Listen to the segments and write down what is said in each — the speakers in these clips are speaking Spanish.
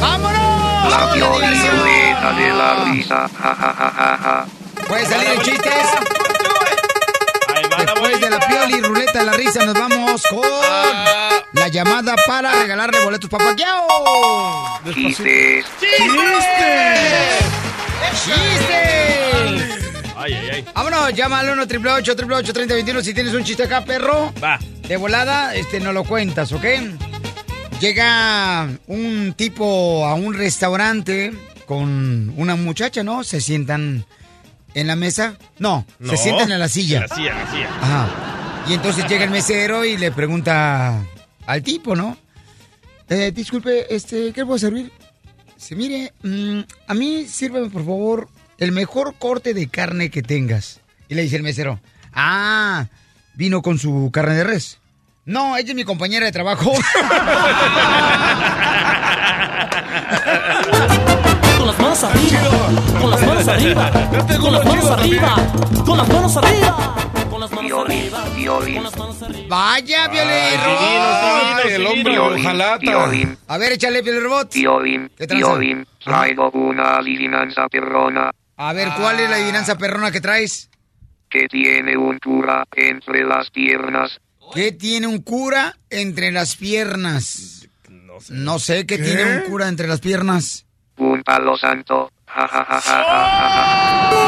¡Vámonos! La violeta de la risa, ja ja ja ja ja. ¿Puede salir el chistes? Después de la pioli ruleta de la risa, nos vamos con la llamada para regalarle boletos para Paquiao. Chistes. ¡Chistes! Ay, ay, ay. Vámonos, llama al 1 888 3021 si tienes un chiste acá, perro. Va. De volada, este, no lo cuentas, ¿ok? Llega un tipo a un restaurante con una muchacha, ¿no? Se sientan en la mesa. No, No. se sientan en la silla. En la silla, en la silla. Ajá. Y entonces llega el mesero y le pregunta al tipo, ¿no? Eh, disculpe, este, ¿qué le puedo servir? Se mire, mm, a mí sírveme por favor el mejor corte de carne que tengas. Y le dice el mesero, ah, vino con su carne de res. No, ella es mi compañera de trabajo. Con las manos arriba, con las manos arriba, con las manos arriba, con las manos arriba, con las manos Violín, arriba, violín, Vaya, Violín Ay, el hombre violín, A ver, échale, Violín Robot. violín, violín. Traigo una adivinanza perrona A ver, ¿cuál es la adivinanza perrona que traes? Que tiene un cura entre las piernas. ¿Qué tiene un cura entre las piernas? No sé. qué tiene un cura entre las piernas. Un palo santo. Ja ja ja ja ja ja.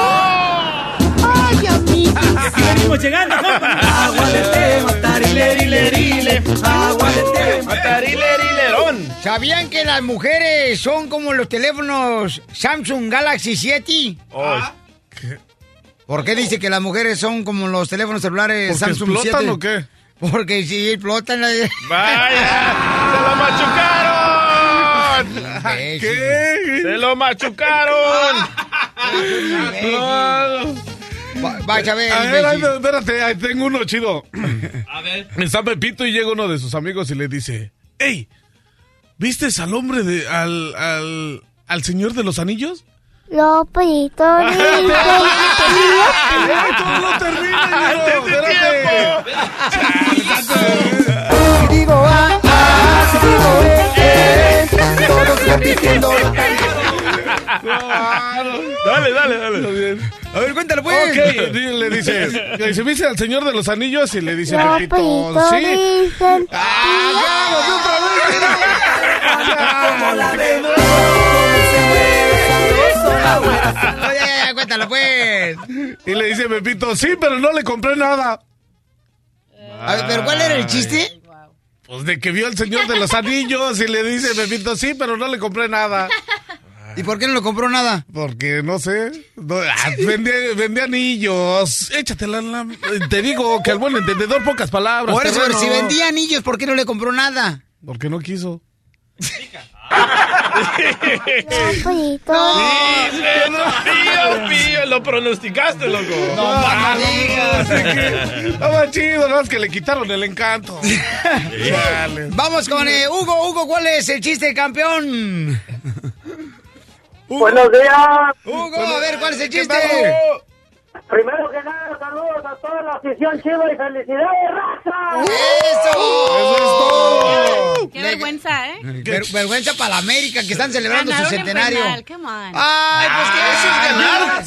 ¡Ay, amigo! Venimos llegando, compa. Agua de té, matarilerile, agua de té, Matarilelerón. ¿Sabían que las mujeres son como los teléfonos Samsung Galaxy 7? Ay, ¿Por qué dice que las mujeres son como los teléfonos celulares ¿Porque Samsung explotan 7? o qué? Porque si explotan la... ¡Vaya! ¡Se lo machucaron! ¿Qué? ¡Se lo machucaron! Va- Vaya a ver, A ver, ay, espérate, ahí tengo uno chido. A ver. Está Pepito y llega uno de sus amigos y le dice, ¡Ey! ¿Viste al hombre de... al... al... al señor de los anillos? Lopito, ¡Ay, todo no termina, hijo! ¡Espérate! digo ah, ah, si digo eh, eh, todos repitiendo Dale, dale, dale. A ver, cuéntalo, pues. Ok, le dice, le dice, ¿viste al señor de los anillos? Y le dice Pepito, Lopito, ¿sí? ¡Ah, ya, otra vez! Como la de Oye, cuéntalo, pues. Y le dice Pepito, sí, pero no le compré nada. A ver, ¿pero cuál era el chiste? Pues de que vio al señor de los anillos y le dice Pepito, sí, pero no le compré nada. ¿Y por qué no le compró nada? Porque no sé, no, ah, anillos. Échatela, la- te digo que al buen entendedor pocas palabras. Por eso, si vendía anillos, ¿por qué no le compró nada? Porque no quiso. Pío, pío, lo pronosticaste, loco. No, no digas. Chido, no es que le quitaron el encanto. Vamos con eh, Hugo. Hugo, ¿cuál es el chiste, campeón? Buenos días. Hugo, a ver, ¿cuál es el ¿Qué chiste? Primero que nada, saludos a toda la afición chiva y felicidades, raza. ¡Eso! Eso es todo. Qué vergüenza, ¿eh? Ver- vergüenza para la América que están celebrando Ganaron su en centenario. penal, come on. ¡Ay, pues que eso es ganar!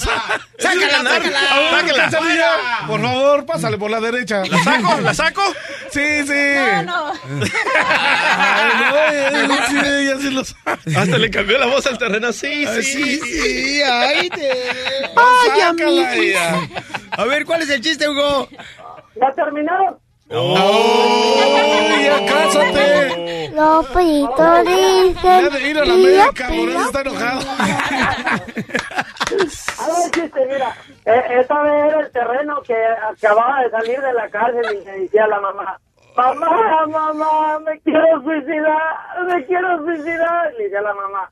¡Sácala, sácala! Sáquenla, sáquenla. Por favor, pásale por la derecha. ¿La saco? ¿La saco? Sí, sí. No, no. Ay, no, ya- sí, ya sí lo sabe. Hasta le cambió la voz al terreno. Sí, sí. Sí, sí, ay, te... Sácala. A ver, ¿cuál es el chiste, Hugo? ¿Ya terminaron? ¡Oh, ya cásate! Lopito dice. Ya de ir a la América, por eso está enojado. A ver, chiste, mira. Eh, esta vez era el terreno que acababa de salir de la cárcel y me decía la mamá. Mamá, mamá, me quiero suicidar, me quiero suicidar. Le decía la mamá.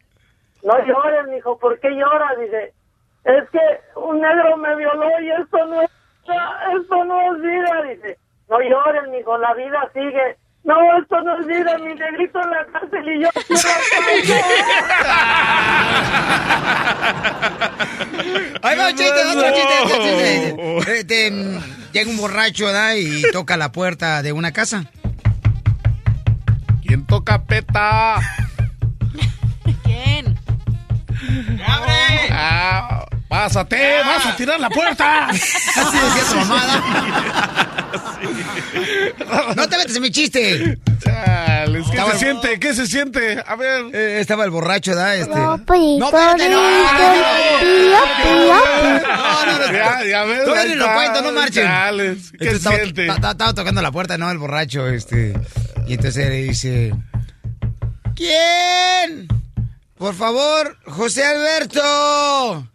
No llores, mijo, ¿por qué lloras? Dice, es que un negro me violó y esto no es, esto no es vida. Dice, no llores, mijo, la vida sigue. No, esto no es vida, mi negrito en la cárcel y yo quiero Ahí va, chiste, otro chiste, otro chiste. Este, llega un borracho, ¿verdad? Y toca la puerta de una casa. ¿Quién toca peta? ¡Abre! Ah, ¡Pásate! ¡Vas a tirar la puerta! Así decía tu mamada. No te metes en mi chiste. Chales, ¿Qué Estaba se el- siente? ¿Qué se siente? A ver. Eh, estaba el borracho, ¿verdad? Este... Espérate, no, pío, pío. No, no, no. Ya, ya ves. Ni lo cuento, no marchen. Chales, ¿Qué Entonces, siente? ta- ta- estaba tocando la puerta, ¿no? El borracho, este. Y entonces le dice: ¿Quién? Por favor, José Alberto.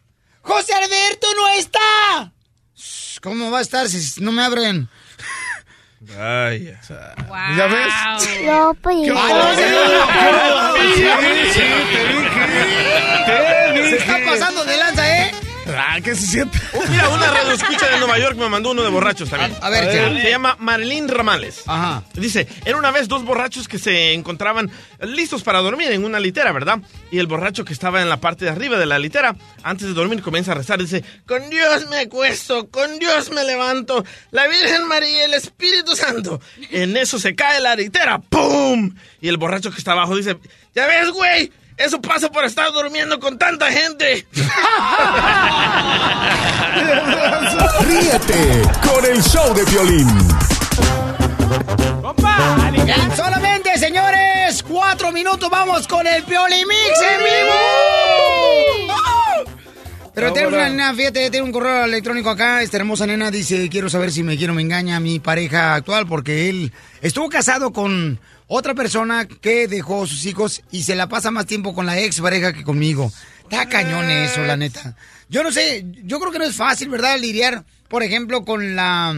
¡José Alberto no está! ¿Cómo va a estar si no me abren? Ay, ya. ¿Ya ves? Lopito Sí, dice. sí, te dije. Te dije. Se está pasando de lanza, ¿eh? Ah, ¿qué se siente? Mira, una radio escucha de Nueva York me mandó uno de borrachos también. A ver, échale. Se llama Marilyn Ramales. Ajá. Dice, era una vez dos borrachos que se encontraban listos para dormir en una litera, ¿verdad? Y el borracho que estaba en la parte de arriba de la litera, antes de dormir comienza a rezar, dice, con Dios me acuesto, con Dios me levanto, la Virgen María y el Espíritu Santo. En eso se cae la litera, ¡pum! Y el borracho que está abajo dice, ya ves, güey, eso pasa por estar durmiendo con tanta gente. Ríete con el show de violín. En solamente, señores, cuatro minutos vamos con el Piolimix en vivo. Pero tenemos una nena, fíjate, tiene un correo electrónico acá. Esta hermosa nena dice, quiero saber si me quiero o me engaña mi pareja actual porque él estuvo casado con otra persona que dejó sus hijos y se la pasa más tiempo con la ex pareja que conmigo. Está cañón eso, la neta. Yo no sé, yo creo que no es fácil, ¿verdad? Lidiar, por ejemplo, con la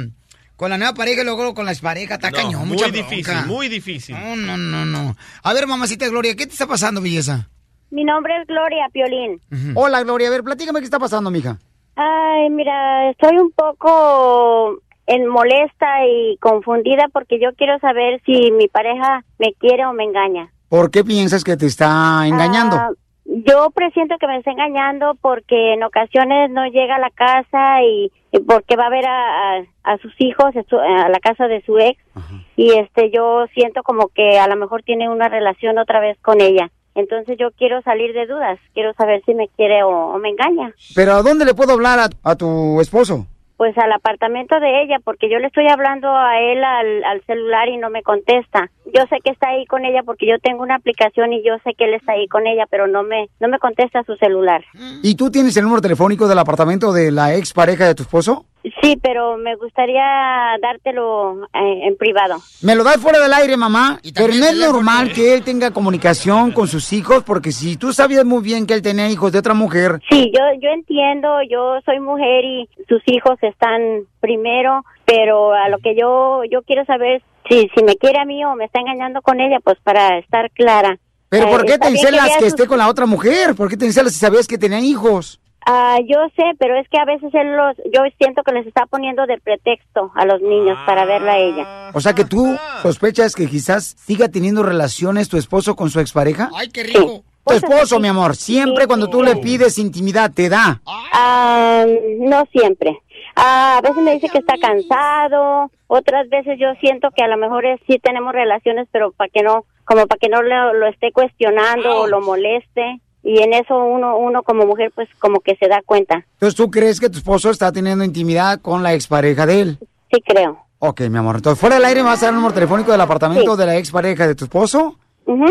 con la nueva pareja y luego con la expareja. Está No, cañón, muy mucha difícil, bronca. muy difícil. No, no, no, no. A ver, mamacita Gloria, ¿qué te está pasando, belleza? Mi nombre es Gloria Piolín. Hola, Gloria. A ver, platícame qué está pasando, mija. Ay, mira, estoy un poco en molesta y confundida porque yo quiero saber si mi pareja me quiere o me engaña. ¿Por qué piensas que te está engañando? Ah, yo presiento que me está engañando porque en ocasiones no llega a la casa y, y porque va a ver a, a- a sus hijos a, la casa de su ex y este yo siento como que a lo mejor tiene una relación otra vez con ella. Entonces yo quiero salir de dudas, quiero saber si me quiere o, o me engaña. ¿Pero a dónde le puedo hablar a, a tu esposo? Pues al apartamento de ella, porque yo le estoy hablando a él al, al celular y no me contesta. Yo sé que está ahí con ella porque yo tengo una aplicación y yo sé que él está ahí con ella, pero no me no me contesta su celular. ¿Y tú tienes el número telefónico del apartamento de la ex pareja de tu esposo? Sí, pero me gustaría dártelo eh, en privado. Me lo das fuera del aire, mamá. Pero no es normal que él tenga comunicación con sus hijos, porque si tú sabías muy bien que él tenía hijos de otra mujer, Sí, yo yo entiendo, yo soy mujer y sus hijos están primero, pero a lo que yo yo quiero saber si si me quiere a mí o me está engañando con ella, pues para estar clara. ¿pero Eh, por qué te encelas que sus- esté con la otra mujer? ¿Por qué te encelas si sabías que tenían hijos? Ah, yo sé, pero es que a veces él los, yo siento que les está poniendo de pretexto a los niños para verla a ella. O sea que tú sospechas que quizás siga teniendo relaciones tu esposo con su expareja. ¡Ay, qué rico! Tu esposo, mi amor, siempre cuando tú le pides intimidad, te da. Ah, no siempre. Ah, a veces me dice que está cansado, otras veces yo siento que a lo mejor es, sí tenemos relaciones, pero para que no, como para que no lo, lo esté cuestionando o lo moleste. Y en eso uno, uno como mujer, pues como que se da cuenta. Entonces, ¿tú crees que tu esposo está teniendo intimidad con la expareja de él? Sí, creo. Ok, mi amor. Entonces, fuera del aire me vas a dar el número telefónico del apartamento Sí. de la expareja de tu esposo Ujú.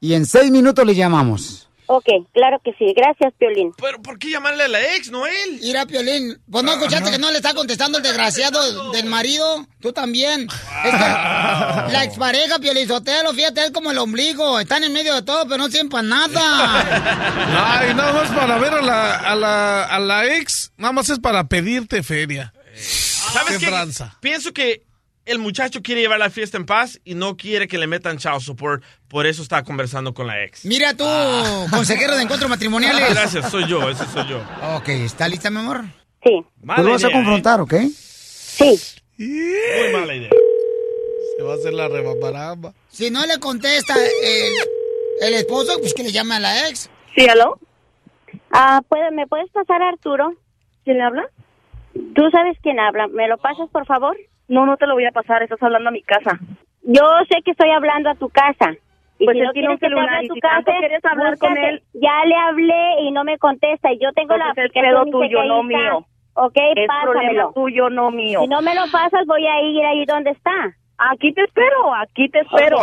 y en seis minutos le llamamos. Ok, claro que sí. Gracias, Piolín. Pero ¿por qué llamarle a la ex, no él? Mira, Piolín, pues no escuchaste que no le está contestando el desgraciado del marido. Tú también. Es que la expareja, Piolín Sotelo, fíjate, es como el ombligo. Están en medio de todo, pero no sirven para nada. Ay, nada más para ver a la, a la, a la ex, nada más es para pedirte feria. ¿Sabes Qué. Pienso que el muchacho quiere llevar la fiesta en paz y no quiere que le metan child support. Por eso está conversando con la ex. Mira tú, consejero de encuentros matrimoniales. Gracias, soy yo, ese soy yo. Ok, ¿está lista, mi amor? Sí. Pues lo vas a ¿eh? confrontar, ¿ok? Sí. Muy mala idea. Se va a hacer la rebamaramba. Si no le contesta el, el esposo, pues que le llame a la ex. Sí, ¿aló? Ah, ¿puede- ¿me puedes pasar a Arturo? ¿Quién le habla? ¿Tú sabes quién habla? ¿Me lo pasas, por favor? No, no te lo voy a pasar. Estás hablando a mi casa. Yo sé que estoy hablando a tu casa. Y Pues si no tiene un que te y tu si tanto casa, quieres hablar con él- Ya le hablé y no me contesta. Y yo tengo la Pues es el aplicación pedo y sé tuyo, no mío. Ok, Es problema tuyo, no mío. Si no me lo pasas, voy a ir ahí donde está. Aquí te espero, aquí te espero.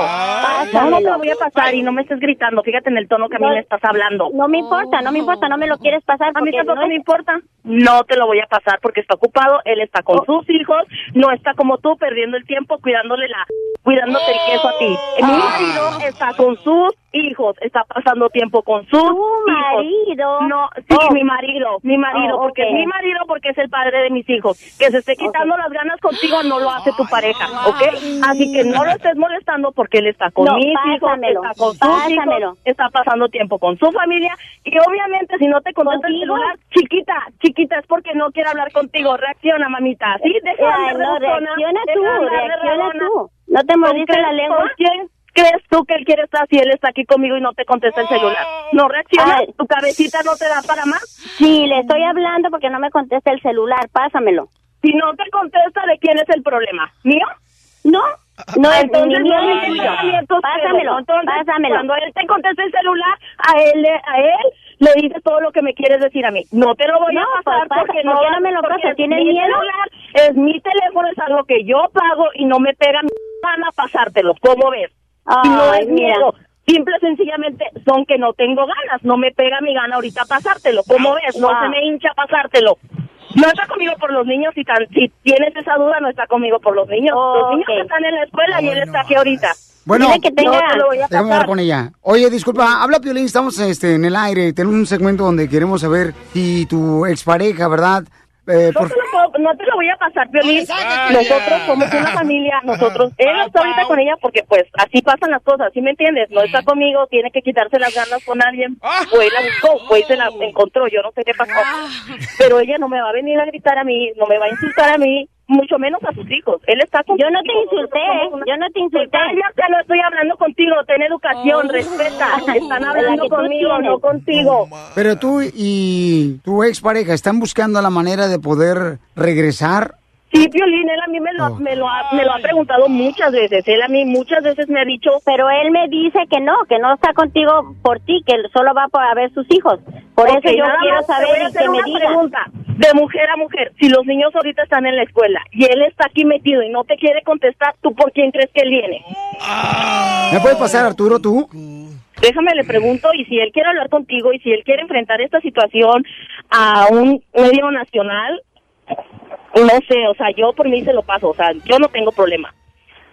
No te lo voy a pasar y no me estés gritando. Fíjate en el tono que a mí No, me estás hablando. No me importa, no me importa, no me lo quieres pasar. A mí porque tampoco no me importa. No te lo voy a pasar porque está ocupado. Él está con Oh. sus hijos. No está como tú perdiendo el tiempo cuidándole la, cuidándote el queso a ti. Mi Ah. marido está con sus hijos. Está pasando tiempo con sus hijos. marido? No, sí, Oh. mi marido, mi marido, Oh, porque ok. es mi marido porque es el padre de mis hijos. Que se esté quitando las ganas contigo no lo hace tu pareja, ¿ok? Así que no lo estés molestando porque él está con No, mis pásamelo, hijos, está con sus hijos, está pasando tiempo con su familia y obviamente si no te contesta el celular, chiquita, chiquita, es porque no quiere hablar contigo. Reacciona, mamita. Sí, deja de Ay, andar de no, reacciona tú, reacciona tú. ¿No te ¿Con mordiste qué- la lengua? quién crees tú que él quiere estar si él está aquí conmigo y no te contesta el celular? ¿No reacciona? Ay. ¿Tu cabecita no te da para más? Sí, le estoy hablando porque no me contesta el celular. Pásamelo. Si no te contesta, ¿de quién es el problema? ¿Mío? No, no es Entonces, no Pásamelo, entonces, pásamelo. Cuando él te conteste el celular, a él, a él le dices todo lo que me quieres decir a mí. No te lo voy No, a pasar pues, pasa- porque ¿por no, qué no me lo es ¿Tienes mi miedo? celular, es mi teléfono, es algo que yo pago y no me pega mi gana pasártelo. ¿Cómo ves? y no Ay, es mira. miedo. Simple y sencillamente son que no tengo ganas, no me pega mi gana ahorita pasártelo. ¿Cómo ves? No Wow. se me hincha pasártelo. No está conmigo por los niños y tan, si tienes esa duda no está conmigo por los niños. Los niños Ok. están en la escuela y él está aquí ahorita. Bueno, que tenga- No te lo voy a déjame hablar con ella. Oye, disculpa, habla Piolín, estamos este, en el aire, tenemos un segmento donde queremos saber si tu expareja, ¿verdad? Eh, No por- te, lo puedo- no te lo voy a pasar, Piolín. Nosotros somos una familia, nosotros, él está ahorita con ella porque pues así pasan las cosas, ¿sí me entiendes? No está conmigo, tiene que quitarse las ganas con alguien, o él la buscó, o él se la encontró, yo no sé qué pasó. Pero ella no me va a venir a gritar a mí, no me va a insultar a mí, mucho menos a sus hijos. Él está con Yo no te hijos, insulté, una- yo no te insulté. Cállate, no estoy hablando contigo, ten educación, respeta. Están La hablando conmigo, tienes. no contigo. pero tú y tu expareja están buscando la manera de poder regresar. Sí, Piolín, él a mí me lo, Oh. me, lo ha, me lo ha preguntado muchas veces. Él a mí muchas veces me ha dicho, Pero él me dice que no, que no está contigo por ti, que él solo va a ver sus hijos. Por eso yo nada quiero saber a y hacer que me una diga. pregunta de mujer a mujer. Si los niños ahorita están en la escuela y él está aquí metido y no te quiere contestar, ¿tú por quién crees que él viene? ¿Me puedes pasar, Arturo, tú? Déjame le pregunto y si él quiere hablar contigo y si él quiere enfrentar esta situación a un medio nacional, no sé, o sea, yo por mí se lo paso, o sea, yo no tengo problema.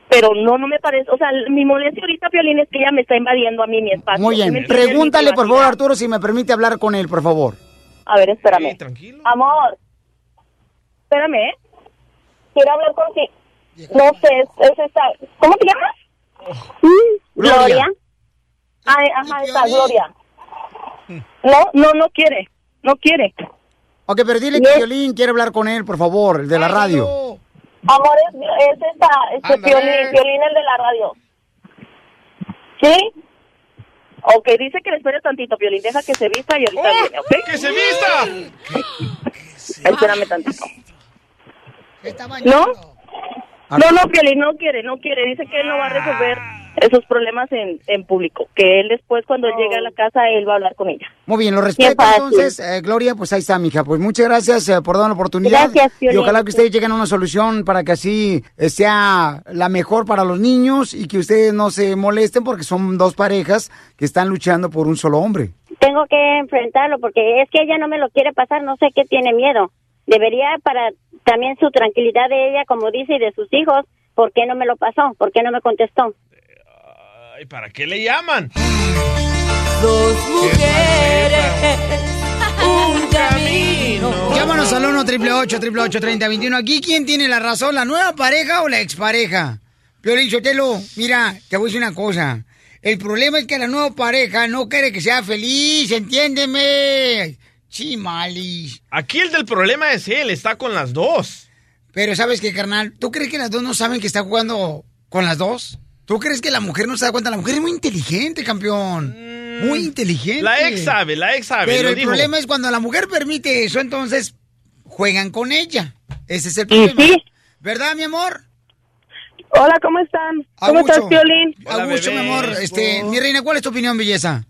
Pero no, no me parece, o sea, mi molestia ahorita, Piolín, es que ella me está invadiendo a mí mi espacio. Muy ¿sí bien. Pregúntale, por favor. Arturo, si me permite hablar con él, por favor. A ver, espérame. Sí, tranquilo. Amor, espérame, ¿eh? Quiero hablar contigo. No sé, es, es esta. ¿Cómo te llamas? Gloria. Ay, ajá, está, Gloria. No, no, no quiere. No quiere. Ok, pero dile que Violín quiere hablar con él, por favor, el de la radio. Amor, es, es esta, este Ándale. Piolín, Piolín el de la radio. ¿Sí? Ok, dice que le espere tantito, Piolín. Deja que se vista y ahorita viene, ¿ok? ¡Que se vista! Espérame tantito. Está ¿No? No, no, Piolín, no quiere, no quiere. Dice que él no va a resolver esos problemas en, en público. Que él después, cuando llegue a la casa, él va a hablar con ella. Muy bien, lo respeto entonces, eh, Gloria, pues ahí está, mija. Pues muchas gracias eh, por dar la oportunidad. Gracias, Y ojalá que ustedes lleguen a una solución para que así eh, sea la mejor para los niños y que ustedes no se molesten porque son dos parejas que están luchando por un solo hombre. Tengo que enfrentarlo porque es que ella no me lo quiere pasar, no sé qué tiene miedo. Debería para también su tranquilidad de ella, como dice, y de sus hijos, ¿por qué no me lo pasó? ¿Por qué no me contestó? Ay, ¿para qué le llaman? Dos mujeres, un camino. Llámanos al 1 888 3021 Aquí, ¿quién tiene la razón? ¿La nueva pareja o la expareja? Piolín Sotelo, mira, te voy a decir una cosa. El problema es que la nueva pareja no quiere que sea feliz, entiéndeme. Chimalis. Aquí el del problema es él, está con las dos. Pero ¿sabes qué, carnal? ¿Tú crees que las dos no saben que está jugando con las dos? ¿Tú crees que la mujer no se da cuenta? La mujer es muy inteligente, campeón. Muy inteligente. La ex sabe, la ex sabe. Pero lo el dijo. problema es cuando la mujer permite eso, entonces juegan con ella. Ese es el problema. ¿Verdad, mi amor? Hola, ¿cómo están? ¿Cómo Augusto. estás, Piolín? Augusto, mi amor. Este, mi reina, ¿cuál es tu opinión, belleza?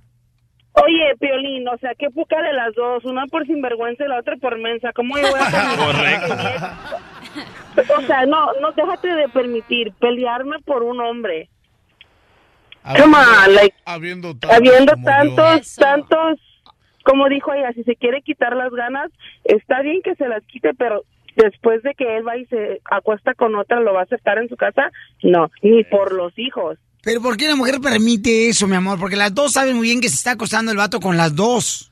Oye, Piolín, o sea, qué poca de las dos, una por sinvergüenza y la otra por mensa. ¿Cómo yo voy a Correcto. O sea, no, no, déjate de permitir pelearme por un hombre. Come on, like, Habiendo tantos habiendo tantos, tantos, como dijo ella, si se quiere quitar las ganas, está bien que se las quite, pero después de que él va y se acuesta con otra, ¿lo va a aceptar en su casa? No, ni por los hijos. Pero ¿por qué la mujer permite eso, mi amor? Porque las dos saben muy bien que se está acostando el vato con las dos.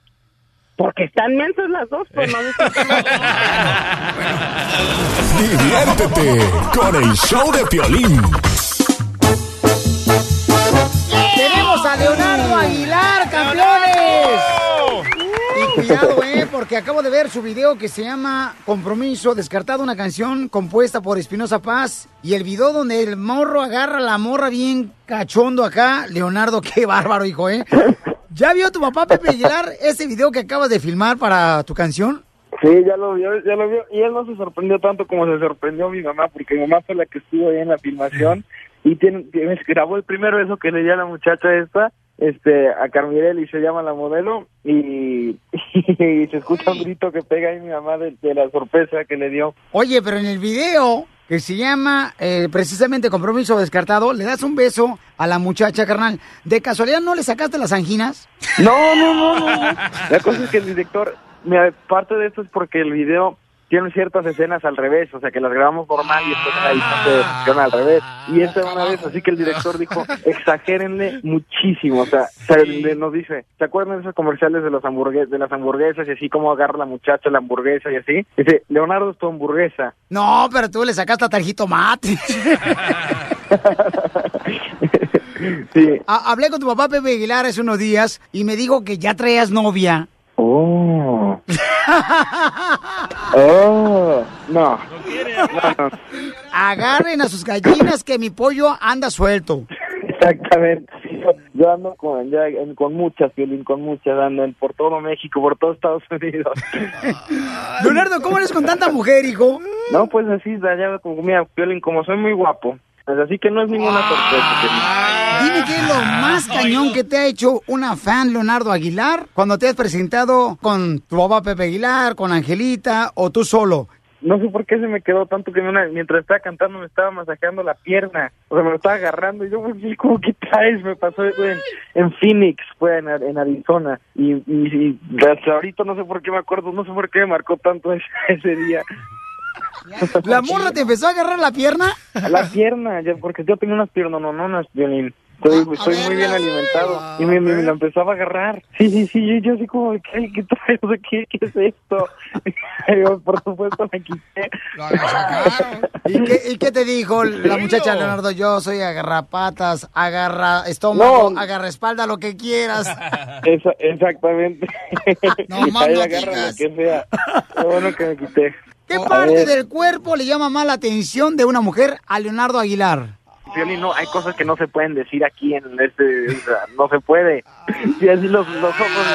Porque están mensas las dos, pues no Diviértete con el show de Piolín. Tenemos a Leonardo Aguilar, campeones. Y cuidado, eh, porque acabo de ver su video que se llama Compromiso, descartado una canción compuesta por Espinosa Paz. Y el video donde el morro agarra a la morra bien cachondo acá. Leonardo, qué bárbaro, hijo, eh. ¿Ya vio tu papá Pepe Aguilar ese video que acabas de filmar para tu canción? Sí, ya lo vio, ya lo vio. Y él no se sorprendió tanto como se sorprendió mi mamá, porque mi mamá fue la que estuvo ahí en la filmación y tiene, tiene- grabó el primer beso que le di a la muchacha esta, este, a Carmirel y se llama la modelo y, y se escucha un grito que pega ahí mi mamá de, de la sorpresa que le dio. Oye, pero en el video que se llama eh, precisamente Compromiso Descartado, le das un beso a la muchacha, carnal. ¿De casualidad no le sacaste las anginas? No, no, no, no. La cosa es que el director, mira, parte de esto es porque el video tiene ciertas escenas al revés, o sea, que las grabamos normal y después la edición se al revés. Y esta es una vez, así que el director dijo, exagérenle muchísimo, o sea, se- nos dice, ¿se acuerdan de esos comerciales de, los hamburgues de las hamburguesas y así como agarra la muchacha la hamburguesa y así? Dice, Leonardo es tu hamburguesa. No, pero tú le sacaste hasta el jitomate. Sí. Ha- Hablé con tu papá Pepe Aguilar hace unos días y me dijo que ya traías novia. Oh. Oh. No. No, no. Agarren a sus gallinas que mi pollo anda suelto. Exactamente. yo- ando con, ya, con muchas, Piolín, con muchas, ando por todo México, por todo Estados Unidos. Leonardo, ¿cómo eres con tanta mujer, hijo? No, pues así, como, mira, Piolín, como soy muy guapo, pues así que no es ninguna sorpresa. Dime qué es lo más cañón que te ha hecho una fan Leonardo Aguilar cuando te has presentado con tu papá Pepe Aguilar, con Angelita o tú solo. No sé por qué se me quedó tanto que una- mientras estaba cantando me estaba masajeando la pierna, o sea, me lo estaba agarrando y yo, pues, ¿cómo que traes? Me pasó eso en, en Phoenix, fue en, en Arizona, y, y, y hasta ahorita no sé por qué me acuerdo, no sé por qué me marcó tanto ese, ese día. ¿La morra te empezó a agarrar la pierna? La pierna, ya, porque yo tengo unas piernas no, no, unas violín. Estoy, estoy muy bien alimentado y me, me, me la empezaba a agarrar. Sí, sí, sí, yo, yo así como, ¿qué, qué traes? ¿qué, ¿Qué es esto? Y yo, por supuesto, me quité. ¿Y qué, y qué te dijo la muchacha Leonardo? Yo soy agarrapatas, agarra estómago, No. agarra espalda, lo que quieras. Esa- exactamente. No más no agarra lo que sea. Qué bueno que me quité. ¿Qué A parte ver, del cuerpo le llama más la atención de una mujer a Leonardo Aguilar? Piolín, no, hay cosas que no se pueden decir aquí en este, o sea, no se puede. Y así los, los ojos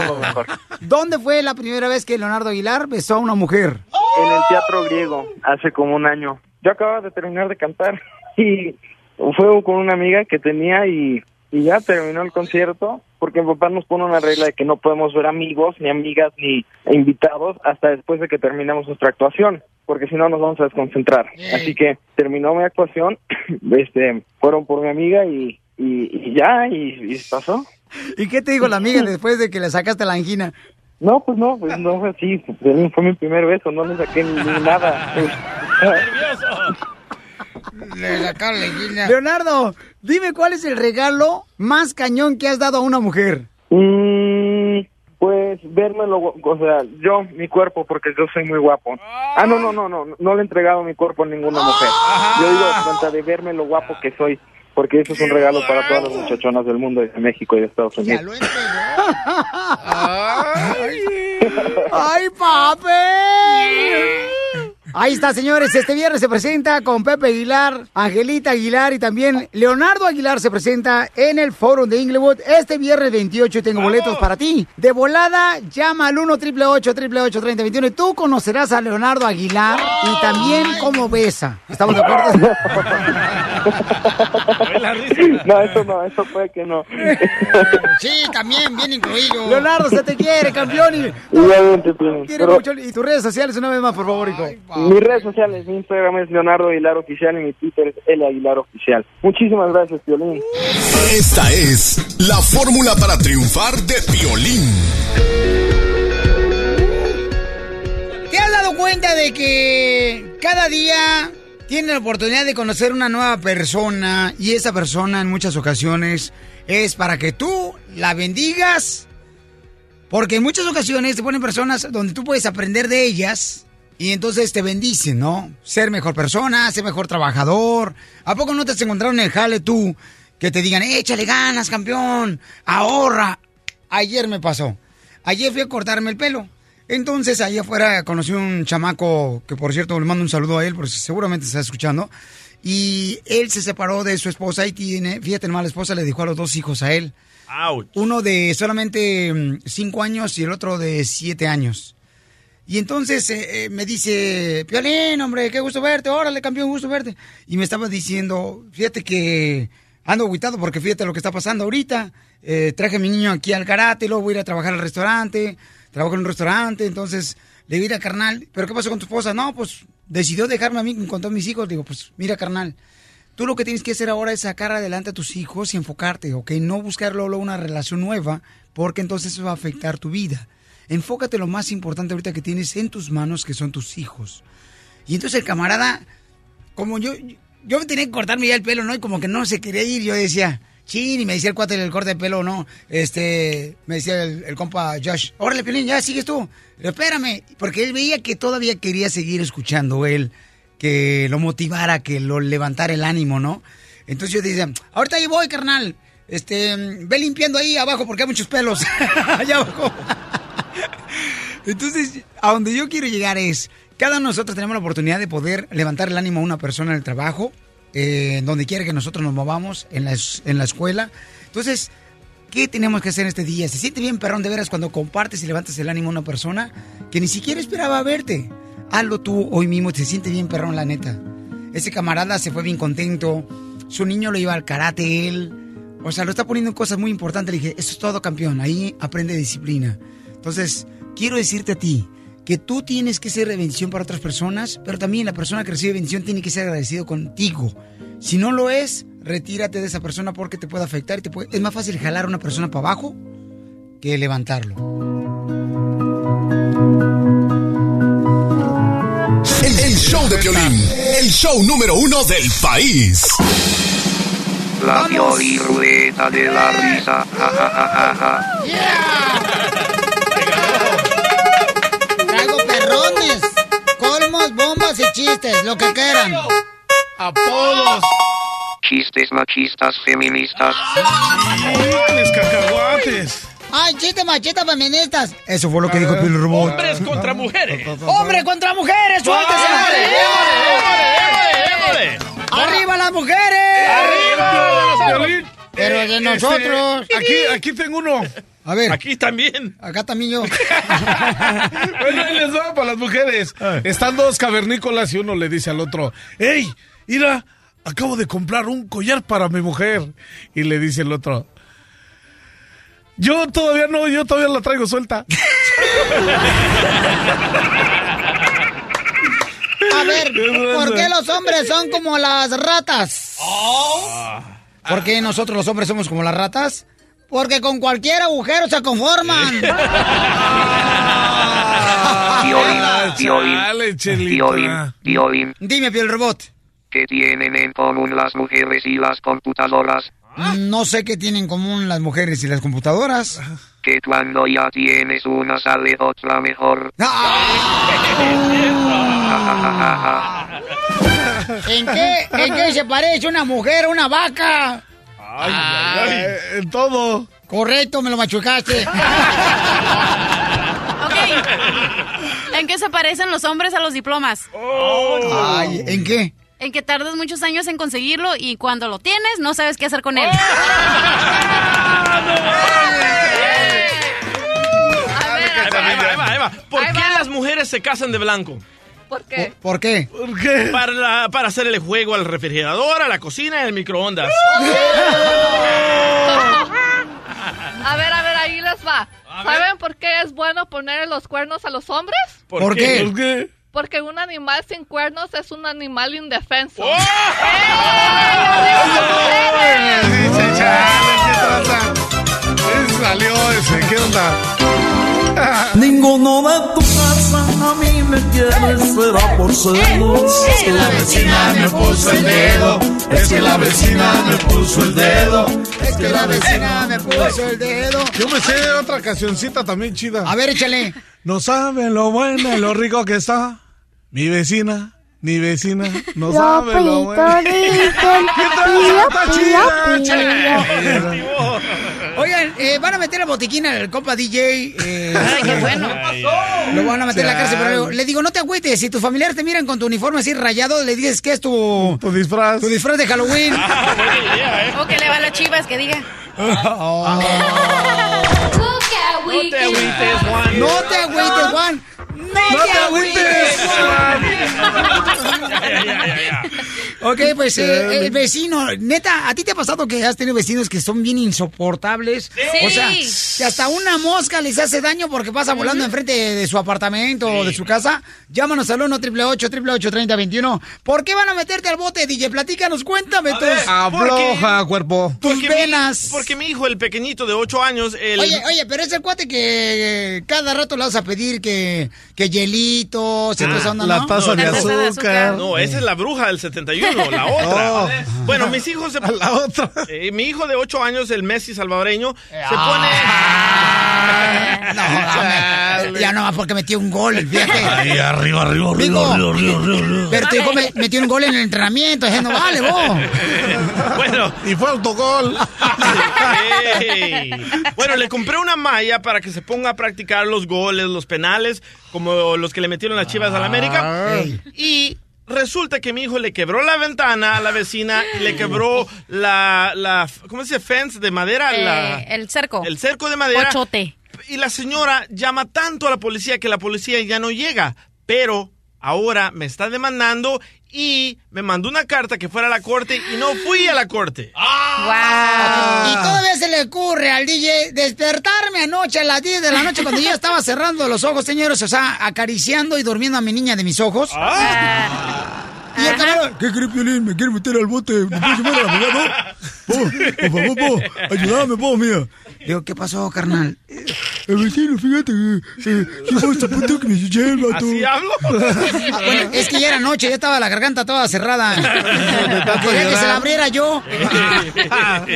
es lo mejor. ¿Dónde fue la primera vez que Leonardo Aguilar besó a una mujer? En el teatro griego, hace como un año. Yo acababa de terminar de cantar y, fue con una amiga que tenía y, y ya terminó el concierto porque mi papá nos pone una regla de que no podemos ver amigos, ni amigas, ni invitados hasta después de que terminemos nuestra actuación, porque si no nos vamos a desconcentrar. Así que terminó mi actuación, este, fueron por mi amiga y, y, y ya, y, y pasó. ¿Y qué te dijo la amiga después de que le sacaste la angina? No, pues no, pues no fue así, fue fue mi primer beso, no le saqué ni, ni nada. Le sacaron la angina. Leonardo, dime cuál es el regalo más cañón que has dado a una mujer. Mm, pues vérmelo, o sea, yo, mi cuerpo, porque yo soy muy guapo. Ah, no, no, no, no, no le he entregado mi cuerpo a ninguna mujer. Yo digo, cuenta de verme lo guapo que soy, porque eso es un regalo para todas las muchachonas del mundo, de México y de Estados Unidos. ¡Ay, papi! Ahí está, señores. Este viernes se presenta con Pepe Aguilar, Angelita Aguilar y también Leonardo Aguilar se presenta en el Foro de Inglewood este viernes 28 y tengo boletos para ti. De volada, llama al 1 888 3021 y tú conocerás a Leonardo Aguilar y también cómo besa. ¿Estamos de acuerdo? No, eso no, eso puede que no. Sí, también, bien incluido. Leonardo, se te quiere, campeón. Y, Igualmente, quiere Pero mucho. Y tus redes sociales una vez más, por favor, hijo. Mis redes sociales, mi Instagram es Leonardo Aguilar Oficial y mi Twitter es L Aguilar Oficial. Muchísimas gracias, Piolín. Esta es la fórmula para triunfar de Piolín. ¿Te has dado cuenta de que cada día tienes la oportunidad de conocer una nueva persona y esa persona en muchas ocasiones es para que tú la bendigas? Porque en muchas ocasiones te ponen personas donde tú puedes aprender de ellas y entonces te bendicen, ¿no? Ser mejor persona, ser mejor trabajador. ¿A poco no te has encontrado en el jale tú que te digan, échale ganas, campeón, ahorra? Ayer me pasó. Ayer fui a cortarme el pelo. Entonces, ahí afuera conocí un chamaco, que por cierto le mando un saludo a él, porque seguramente está escuchando. Y él se separó de su esposa y tiene, fíjate, nomás la esposa le dejó a los dos hijos a él. Uno de solamente mm, cinco años y el otro de siete años. Y entonces eh, eh, me dice, Piolín, hombre, qué gusto verte, órale, campeón, gusto verte. Y me estaba diciendo, fíjate que ando aguitado porque fíjate lo que está pasando ahorita. Eh, traje a mi niño aquí al karate, luego voy a ir a trabajar al restaurante, trabajo en un restaurante, entonces le digo, mira, carnal, ¿pero qué pasó con tu esposa? No, pues decidió dejarme a mí con todos mis hijos. Digo, pues mira, carnal, tú lo que tienes que hacer ahora es sacar adelante a tus hijos y enfocarte, ¿ok? No buscar luego una relación nueva, porque entonces eso va a afectar tu vida. Enfócate lo más importante ahorita que tienes en tus manos, que son tus hijos. Y entonces el camarada, como yo, yo tenía que cortarme ya el pelo, ¿no? Y como que no se quería ir, yo decía, chin, y me decía el cuate del corte de pelo, ¿no? Este, me decía el, el compa Josh, órale, Pelín, ya sigues tú. Pero espérame, porque él veía que todavía quería seguir escuchando él, que lo motivara, que lo levantara el ánimo, ¿no? Entonces yo decía, ahorita ahí voy, carnal. Este, ve limpiando ahí abajo porque hay muchos pelos. Allá abajo. Entonces, a donde yo quiero llegar es, cada uno de nosotros tenemos la oportunidad de poder levantar el ánimo a una persona en el trabajo, eh, donde quiera que nosotros nos movamos, en la, en la escuela. Entonces, ¿qué tenemos que hacer este día? Se siente bien, perrón, de veras, cuando compartes y levantas el ánimo a una persona que ni siquiera esperaba verte. Hazlo tú hoy mismo, te siente bien, perrón, la neta. Ese camarada se fue bien contento, su niño lo iba al karate, él. O sea, lo está poniendo en cosas muy importantes. Le dije, eso es todo, campeón. Ahí aprende disciplina. Entonces, quiero decirte a ti que tú tienes que ser de bendición para otras personas, pero también la persona que recibe bendición tiene que ser agradecido contigo. Si no lo es, retírate de esa persona porque te puede afectar y te puede... Es más fácil jalar a una persona para abajo que levantarlo. El, el show de Piolín, el show número uno del país. La Ruleta de la risa. Ja, ja, ja, ja, y chistes, lo que quieran. Apodos. Chistes machistas feministas. Chicles, cacahuates. ¡Ay, chistes machetas feministas! Eso fue lo que dijo el Pilo Robot. Hombres contra mujeres. ¡Hombre contra mujeres! ¡Suéltese! ¡Arriba las mujeres! Piolín. Pero de Este, nosotros. aquí, aquí tengo uno. A ver. Aquí también. Acá también yo. Bueno, ahí les va para las mujeres. Están dos cavernícolas y uno le dice al otro, ¡Ey! Mira, acabo de comprar un collar para mi mujer. Y le dice el otro, yo todavía no, yo todavía la traigo suelta. A ver, ¿por qué los hombres son como las ratas? ¿Por qué nosotros los hombres somos como las ratas? Porque con cualquier agujero se conforman. Dime, piel robot. ¿Qué tienen en común las mujeres y las computadoras? No sé qué tienen en común las mujeres y las computadoras. Que cuando ya tienes una sale otra mejor. ¿En qué, ¿En qué se parece una mujer a una vaca? Ay, en todo. Correcto, me lo machucaste. ¿En qué se parecen los hombres a los diplomas? Ay, ¿en qué? En que tardas muchos años en conseguirlo y cuando lo tienes no sabes qué hacer con él. ¿Por qué las mujeres se casan de blanco? ¿Por qué? ¿Por qué? ¿Por qué? Para, la- para hacer el juego al refrigerador, a la cocina y al microondas. A ver, a ver, ahí les va. ¿Saben por qué es bueno poner los cuernos a los hombres? ¿Por, ¿Por qué? ¿Por qué? Porque un animal sin cuernos es un animal indefenso. ¿qué trata? Ese salió ese, ¿qué onda? Ninguno de tu casa a mí me quiere, será por celos. Es que la vecina me puso el dedo. Es que la vecina me puso el dedo. Es que la vecina me puso el dedo. Yo me sé otra cancioncita también chida. A ver, échale. No saben lo bueno y lo rico que está. Mi vecina, mi vecina, no sabe lo bueno. ¿Qué está chida? Oigan, eh, van a meter el botiquín al compa DJ. eh, Ay, qué bueno. Lo van a meter en la cárcel, pero le- digo, no te agüites. Si tus familiares te miran con tu uniforme así rayado, le dices que es tu, Tu disfraz. tu disfraz de Halloween. O que le va a las chivas, que diga. Oh. No te agüites, Juan. No te agüites, Juan. No, te agüites, Ok, pues eh, el vecino, neta, ¿a ti te ha pasado que has tenido vecinos que son bien insoportables? Sí. O sea, que hasta una mosca les hace daño porque pasa volando enfrente de su apartamento o de su casa. Llámanos al 1 888 3021 ¿Por qué van a meterte al bote, DJ? Platícanos, cuéntame tus, ver, Afloja, cuerpo. tus Porque venas. Mi, porque mi hijo, el pequeñito de 8 años, el... Oye, oye, pero es el cuate que eh, cada rato le vas a pedir que, que hielitos onda, La ¿no? taza de azúcar. No, esa es la bruja del 71, la otra. Oh. Bueno, mis hijos se... La otra. Eh, mi hijo de 8 años, el Messi salvadoreño, se Ah, No, pone... dame. Ya no, porque metió un gol, fíjate. Ahí arriba, arriba, arriba, arriba, arriba, arriba. Pero tu hijo me- metió un gol en el entrenamiento, ese no vale, vos. bueno, Y fue autogol. Bueno, le compré una malla para que se ponga a practicar los goles, los penales, como los que le metieron las chivas a la América. Ey. Y resulta que mi hijo le quebró la ventana a la vecina y le quebró la, la ¿cómo se dice? Fence de madera. la- Eh, el cerco. el cerco de madera. Ochote. Y la señora llama tanto a la policía que la policía ya no llega. Pero ahora me está demandando y me mandó una carta que fuera a la corte y no fui a la corte. Wow. Y todavía se le ocurre al DJ despertarme anoche a las 10 de la noche cuando yo ya estaba cerrando los ojos, señores, o sea, acariciando y durmiendo a mi niña de mis ojos. Y el ¿qué crees, Piolín? ¿Me quiere meter al bote? ¿Me puedes llamar al abogado? Po, por favor, po, ayúdame, po, mía. Digo, ¿qué pasó, carnal? El vecino, fíjate que eh, este puto que me lleva. ¿Así hablo? Bueno, es que ya era noche, ya estaba la garganta toda cerrada. Quería que se la abriera yo.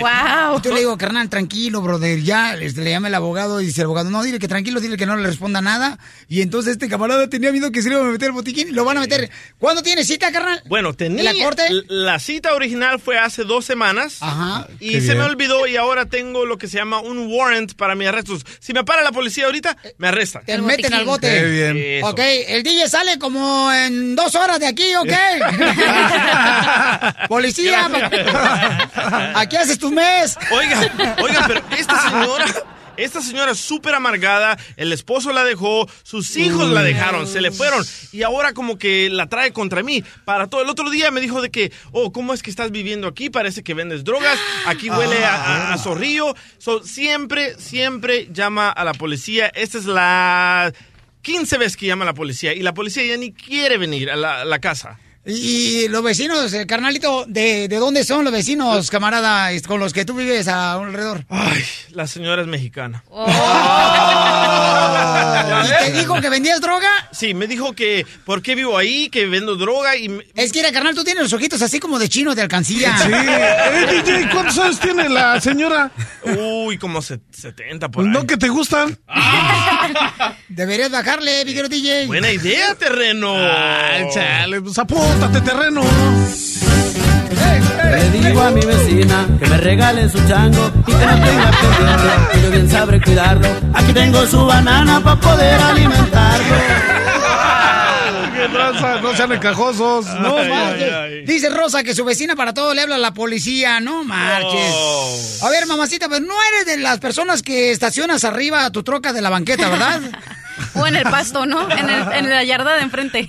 Wow. Y tú le digo, carnal, tranquilo, brother, ya. Este, le llama el abogado y dice el abogado, no, dile que tranquilo, dile que no le responda nada. Y entonces este camarada tenía miedo que se le iba a meter el botiquín y lo van a meter. ¿Cuándo tiene cita, carnal? Bueno, tenía. ¿En la corte? La cita original fue hace dos semanas. Ajá. Y Qué se bien. me olvidó y ahora tengo lo que se llama un warrant para mi arresto. Si me para la policía ahorita, me arrestan. Te meten al bote. Qué bien. Eso. Ok, el DJ sale como en dos horas de aquí, ¿ok? Policía, aquí haces tu mes. Oiga, oiga, pero esta señora, Esta señora es súper amargada, el esposo la dejó, sus hijos la dejaron, se le fueron y ahora como que la trae contra mí. Para todo el otro día me dijo de que, oh, ¿cómo es que estás viviendo aquí? Parece que vendes drogas, aquí huele a, a- a zorrillo. So, siempre, siempre llama a la policía. Esta es la 15 vez que llama a la policía y la policía ya ni quiere venir a la, a la casa. Y los vecinos, eh, carnalito, ¿de, ¿de dónde son los vecinos, camarada, con los que tú vives a- alrededor? Ay, la señora es mexicana. ¿Y te dijo que vendías droga? Sí, me dijo que por qué vivo ahí, que vendo droga y... me- Es que, era, carnal, tú tienes los ojitos así como de chino de alcancía. Sí. Eh, DJ, ¿cuántos años tiene la señora? Uy, como se- 70 por Pues ahí. no que te gustan. Deberías bajarle, mi DJ. Buena idea, terreno. Ay, chale, pues terreno. Le digo a mi vecina que me regale su chango y que no tenga pendiente, que yo bien sabré cuidarlo. Aquí tengo su banana para poder alimentarlo. ¿Qué? No sean encajosos. No Ay, marches. ay, ay. Dice Rosa que su vecina para todo le habla a la policía. No marches. A ver, mamacita, pero no eres de las personas que estacionas arriba a tu troca de la banqueta, ¿verdad? O en el pasto, ¿no? En, el- en la yarda de enfrente.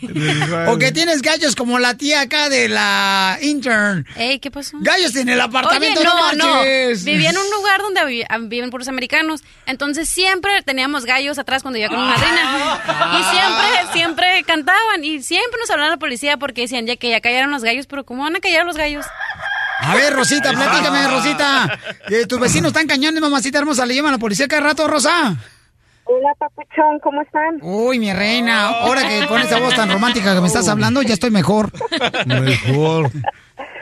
o que tienes gallos como la tía acá de la intern. Ey, ¿qué pasó? Gallos en el apartamento, Oye, no, no, no. Vivía en un lugar donde ah, viven puros americanos. Entonces siempre teníamos gallos atrás cuando iba con mi madrina. Y siempre, siempre cantaban. Y siempre nos hablaban la policía porque decían ya que ya cayeron los gallos. Pero ¿cómo van a callar los gallos? A ver, Rosita, platícame, Rosita. Eh, tus vecinos están cañones, mamacita hermosa. ¿Le llaman a la policía cada rato, Rosa? Hola, papuchón, ¿cómo están? Uy, mi reina, ahora que con esa voz tan romántica que me estás hablando, ya estoy mejor. Mejor.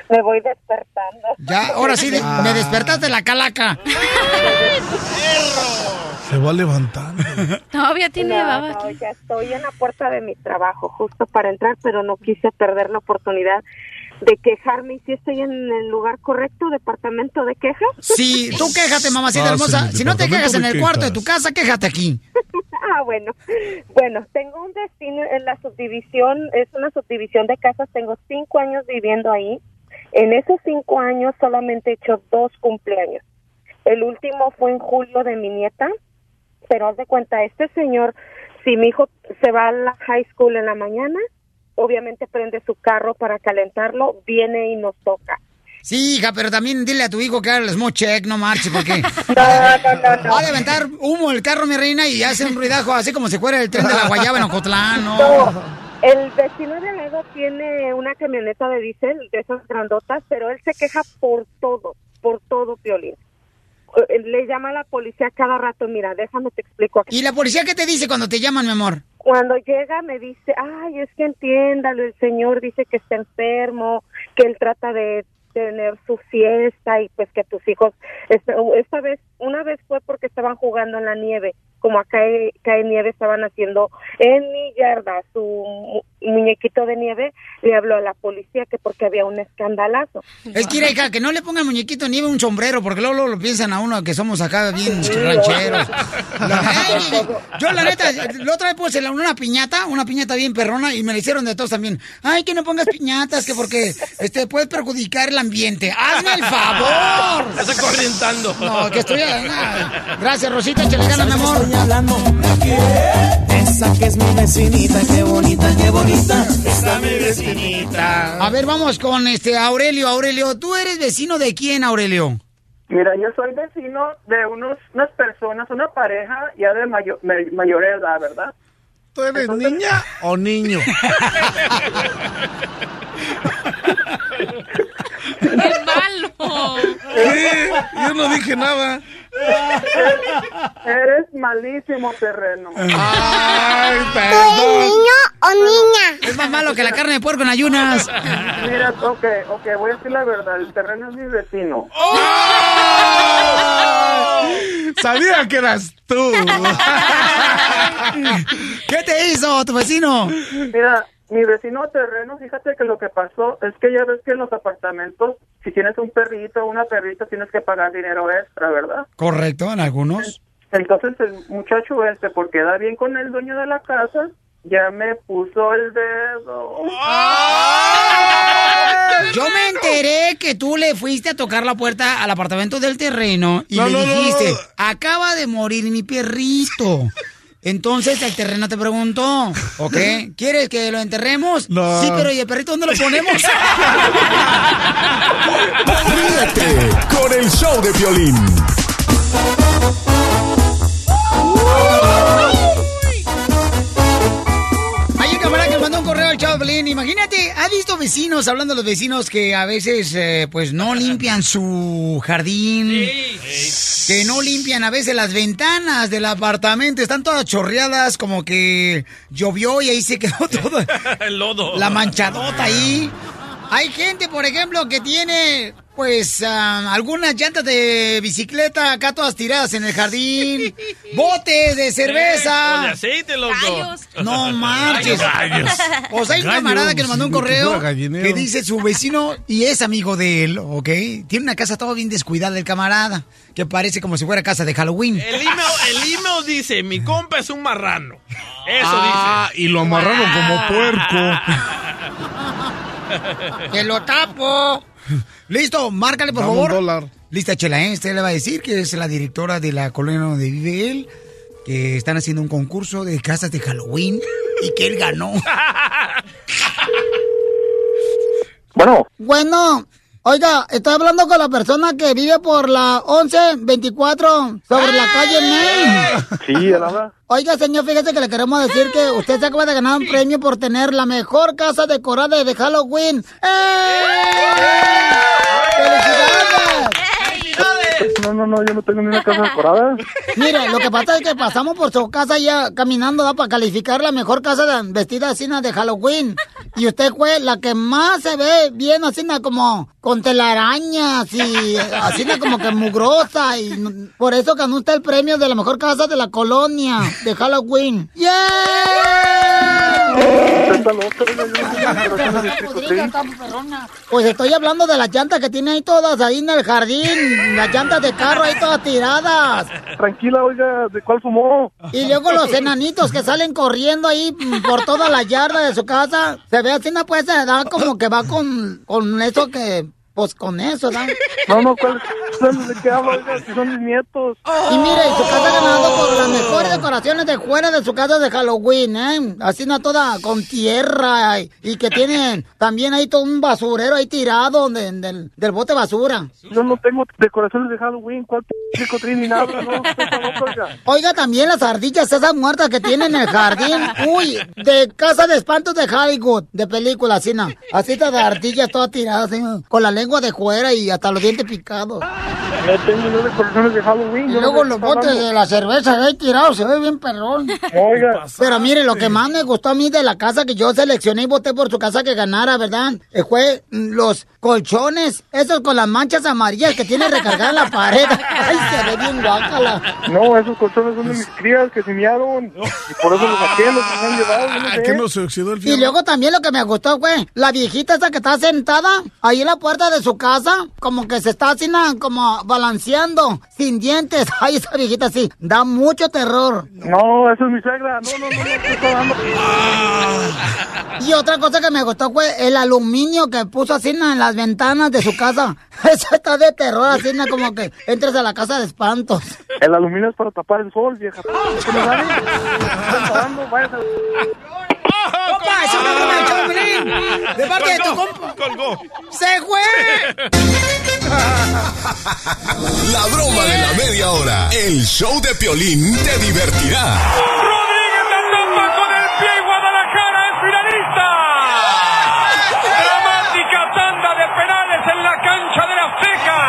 Me voy despertando. Ya, ahora sí, de- me despertaste la calaca. Se va levantando. Todavía tiene No, baba no, aquí. ya estoy en la puerta de mi trabajo, justo para entrar, pero no quise perder la oportunidad de quejarme. ¿Y si estoy en el lugar correcto, departamento de quejas? Sí, tú quéjate, mamacita Ah, hermosa. sí, Si no te quejas en el cuarto de tu casa, quéjate aquí. Ah, bueno. Bueno, tengo un destino en la subdivisión, es una subdivisión de casas, tengo cinco años viviendo ahí. En esos cinco años solamente he hecho dos cumpleaños. El último fue en julio de mi nieta, pero haz de cuenta, este señor, si mi hijo se va a la high school en la mañana, obviamente prende su carro para calentarlo, viene y nos toca. Sí, hija, pero también dile a tu hijo que haga el smoke check, no marche, porque... No, no, no. Ha de aventar humo el carro, mi reina, y hace un ruidajo así como si fuera el tren de la Guayaba en Ocotlán, ¿no? No, el vecino de lado tiene una camioneta de diésel de esas grandotas, pero él se queja por todo, por todo, Piolín. Eh, Le llama a la policía cada rato, mira, déjame te explico aquí. ¿Y la policía qué te dice cuando te llaman, mi amor? Cuando llega me dice, ay, es que entiéndalo, el señor dice que está enfermo, que él trata de tener su fiesta y pues que tus hijos, esta, esta vez, una vez fue porque estaban jugando en la nieve, como acá cae, cae nieve, estaban haciendo en mi yarda su muñequito de nieve, le habló a la policía que porque había un escandalazo. Es que, hija, que no le pongan muñequito de nieve un sombrero, porque luego, luego lo piensan a uno que somos acá bien rancheros. Ay, yo, la neta, la otra vez puse una piñata, una piñata bien perrona, y me la hicieron de todos también. Ay, que no pongas piñatas, que porque este puede perjudicar el ambiente. ¡Hazme el favor! Está corrientando. No, que estoy... ah, Gracias, Rosita, échale ganas, mi amor. hablando Esa que es mi vecinita, qué bonita, qué bonita. Está mi vecinita. A ver, vamos con este Aurelio. Aurelio, ¿tú eres vecino de quién, Aurelio? Mira, yo soy vecino de unos, unas personas, una pareja ya de mayor, ma- mayor edad, ¿verdad? ¿Tú eres niña o niño? ¡Qué malo! ¿Qué? Yo no dije nada. Eres malísimo terreno. Ay, o niña? Es más malo que la carne de puerco en ayunas. Mira, ok, ok, voy a decir la verdad, el terreno es mi vecino. Sabía que eras tú. ¿Qué te hizo tu vecino? Mira, mi vecino terreno, fíjate que lo que pasó es que ya ves que en los apartamentos, si tienes un perrito o una perrita, tienes que pagar dinero extra, ¿verdad? Correcto, en algunos. Entonces el muchacho este, por quedar bien con el dueño de la casa, ya me puso el dedo. Yo me enteré que tú le fuiste a tocar la puerta al apartamento del terreno y No, le no, dijiste, no. acaba de morir mi perrito. Entonces el terreno te preguntó, ¿ok? ¿Quieres que lo enterremos? No. Sí, pero ¿y el perrito dónde lo ponemos? Ríete con el show de violín. Chaplin. Imagínate, ¿ha visto vecinos, hablando de los vecinos que a veces eh, pues no limpian su jardín? Que no limpian a veces las ventanas del apartamento. Están todas chorreadas, como que llovió y ahí se quedó todo. El lodo. La manchadota ahí. Hay gente, por ejemplo, que tiene, pues, ah, algunas llantas de bicicleta acá todas tiradas en el jardín. Botes de Eh, cerveza. de aceite, loco. No marches. Gallos. O sea, hay un Gallos, camarada que nos mandó un correo que dice su vecino y es amigo de él, ¿ok? Tiene una casa toda bien descuidada el camarada, que parece como si fuera casa de Halloween. El email, el email dice, mi compa es un marrano. Eso Ah, y lo amarraron como puerco. ¡Que lo tapo! Listo, márcale, por Dame un favor. dólar. Lista, Chela, ¿eh? Usted le va a decir que es la directora de la colonia donde vive él, que están haciendo un concurso de casas de Halloween y que él ganó. Bueno, Bueno, oiga, estoy hablando con la persona que vive por la 1124 sobre la calle Main. sí, él habla. Oiga, señor, fíjese que le queremos decir que usted se acaba de ganar un premio por tener la mejor casa decorada de Halloween. ¡Eh! ¡Felicidades! No, no, yo no tengo ni una casa decorada. Mire, lo que pasa es que pasamos por su casa ya caminando ¿da? para calificar la mejor casa vestida así de Halloween. Y usted fue la que más se ve bien así como con telarañas y así como que mugrosa. Y por eso ganó usted el premio de la mejor casa de la colonia de Halloween. ¡Yeah! Pues estoy hablando de las llantas que tiene ahí todas ahí en el jardín. Las llantas de carro ahí todas tiradas. Tranquila, oiga, ¿de cuál fumó? Y luego los enanitos que salen corriendo ahí por toda la yarda de su casa. Se ve así, no pues se da como que va con, con eso que, pues con eso, ¿da? No, no, ¿cuál? ¿De qué? Si son mis nietos. Y mire, y su casa ganando por las mejores decoraciones de fuera de su casa de Halloween, ¿eh? Así no toda con tierra y, y que tienen también ahí todo un basurero ahí tirado de- del, del bote basura. Yo no tengo decoraciones de Halloween, ¿cuál treat ni nada? No, oiga. También las ardillas esas muertas que tienen en el jardín. Uy, de casa de espantos de Hollywood, de película, así, ¿no? Así de ardillas todas tiradas, así, ¿no? con la lengua de fuera y hasta los dientes picados. No tengo yo decoraciones de Halloween. Y luego los botes hablando. de la cerveza ahí tirados, se ve bien perrón. Oiga. Pero mire, lo que más me gustó a mí de la casa que yo seleccioné y voté por su casa que ganara, ¿verdad? Eh, Fue mm, los colchones, esos con las manchas amarillas que tiene recargada en la pared. Ay, se ve bien guácala. No, esos colchones son de mis crías que se miaron. Y por eso los saqué, los han llevado. yo no sé. ¿Qué no se oxidó el Y fierro? luego también lo que me gustó fue la viejita esa que está sentada ahí en la puerta de su casa, como que se está así, como balanceando, sin dientes. Ay, esa viejita así, da mucho terror. No, eso es mi suegra. No, no, no, no, ¿qué está dando? Y otra cosa que me gustó fue el aluminio que puso así en las ventanas de su casa. Eso está de terror, así como que entres a la casa de espantos. El aluminio es para tapar el sol, vieja. ¿Qué me ¡Compa, es una broma, Choplin! ¡De parte de tu compa! Colgó. ¡Se fue! La broma de la media hora. El show de Piolín te divertirá. Rodríguez la tapa con el pie y Guadalajara es finalista. Dramática tanda de penales en la cancha de la Azteca.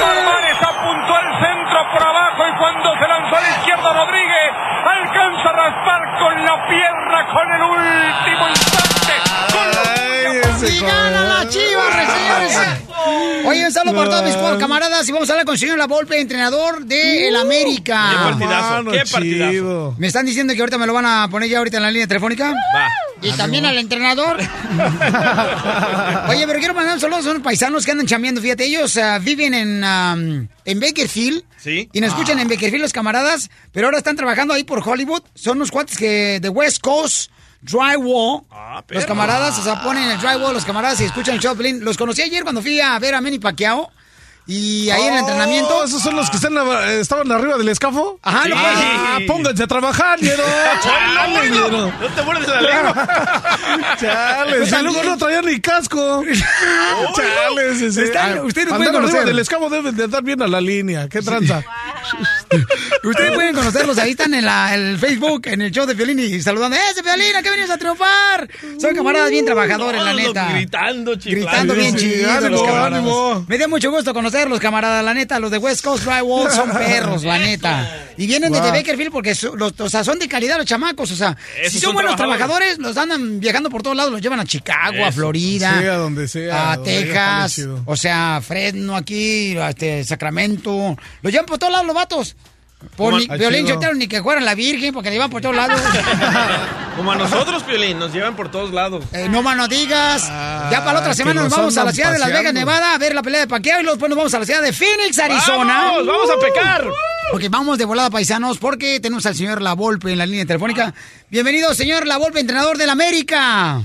Marmares apuntó al centro por abajo y cuando se lanzó a la izquierda Rodríguez raspar con la pierna con el último instante. Con la- ¡Y gana la Chivas, señores! Oye, un saludo para todos mis cuatro camaradas y vamos a hablar con el señor La Volpe, entrenador de el América. Qué partidazo, Mano, qué partidazo. chido. Me están diciendo que ahorita me lo van a poner ya ahorita en la línea telefónica. Va. Y también al entrenador. Oye, pero quiero mandar un saludo a unos paisanos que andan chambeando. Fíjate, ellos ah, viven en, en Bakerfield. Sí. Y nos escuchan en Bakerfield los camaradas, pero ahora están trabajando ahí por Hollywood. Son unos cuates que de West Coast Drywall. Ah, los camaradas, o sea, ponen el drywall, los camaradas y escuchan el Piolín. Los conocí ayer cuando fui a ver a Manny Pacquiao. Y ahí en el entrenamiento. Oh, ¿Esos son los que están, eh, estaban arriba del escafo? Ajá, Sí. lo puedes- Ah, pónganse a trabajar, ñero. ¡Chale, Chale, ñero. No te muerdes la lengua. Chale, Pues luego no traían ni casco. Chale, sí, sí. Están- Ah, ustedes pueden arriba conocer. del escafo deben de andar bien a la línea. ¿Qué tranza? Ustedes pueden conocerlos, ahí están en la- el Facebook, en el show de Violín y saludando. ¡Eh, Violín, ¿a qué vienes a triunfar? Son camaradas bien trabajadores, la neta. Gritando, chiflando. Gritando bien Sí, chidos ánimo, los camaradas. ánimo. Me dio mucho gusto conocerlos, camaradas, la neta. Los de West Coast Drywall son perros, la neta. Y vienen desde. Bakerfield porque su- los, o sea, son de calidad los chamacos. O sea, Esos si son son buenos trabajadores. los andan viajando por todos lados. Los llevan a Chicago, a. Florida. Sí, a donde sea, A donde Texas. O sea, Fresno aquí, a este, Sacramento. Los llevan por todos lados los vatos. Por ni, yo tengo ni que fueran la Virgen porque le llevan por todos lados. Como a nosotros, Piolín, nos llevan por todos lados. Eh, no más no digas. Ah, ya para la otra semana nos vamos a la ciudad de Las Vegas. Nevada, a ver la pelea de Pacquiao y luego después nos vamos a la ciudad de Phoenix, Arizona. ¡Vamos! ¡Vamos a pecar! Porque vamos de volada, paisanos, porque tenemos al señor La Volpe en la línea telefónica. Bienvenido, señor La Volpe, entrenador del América.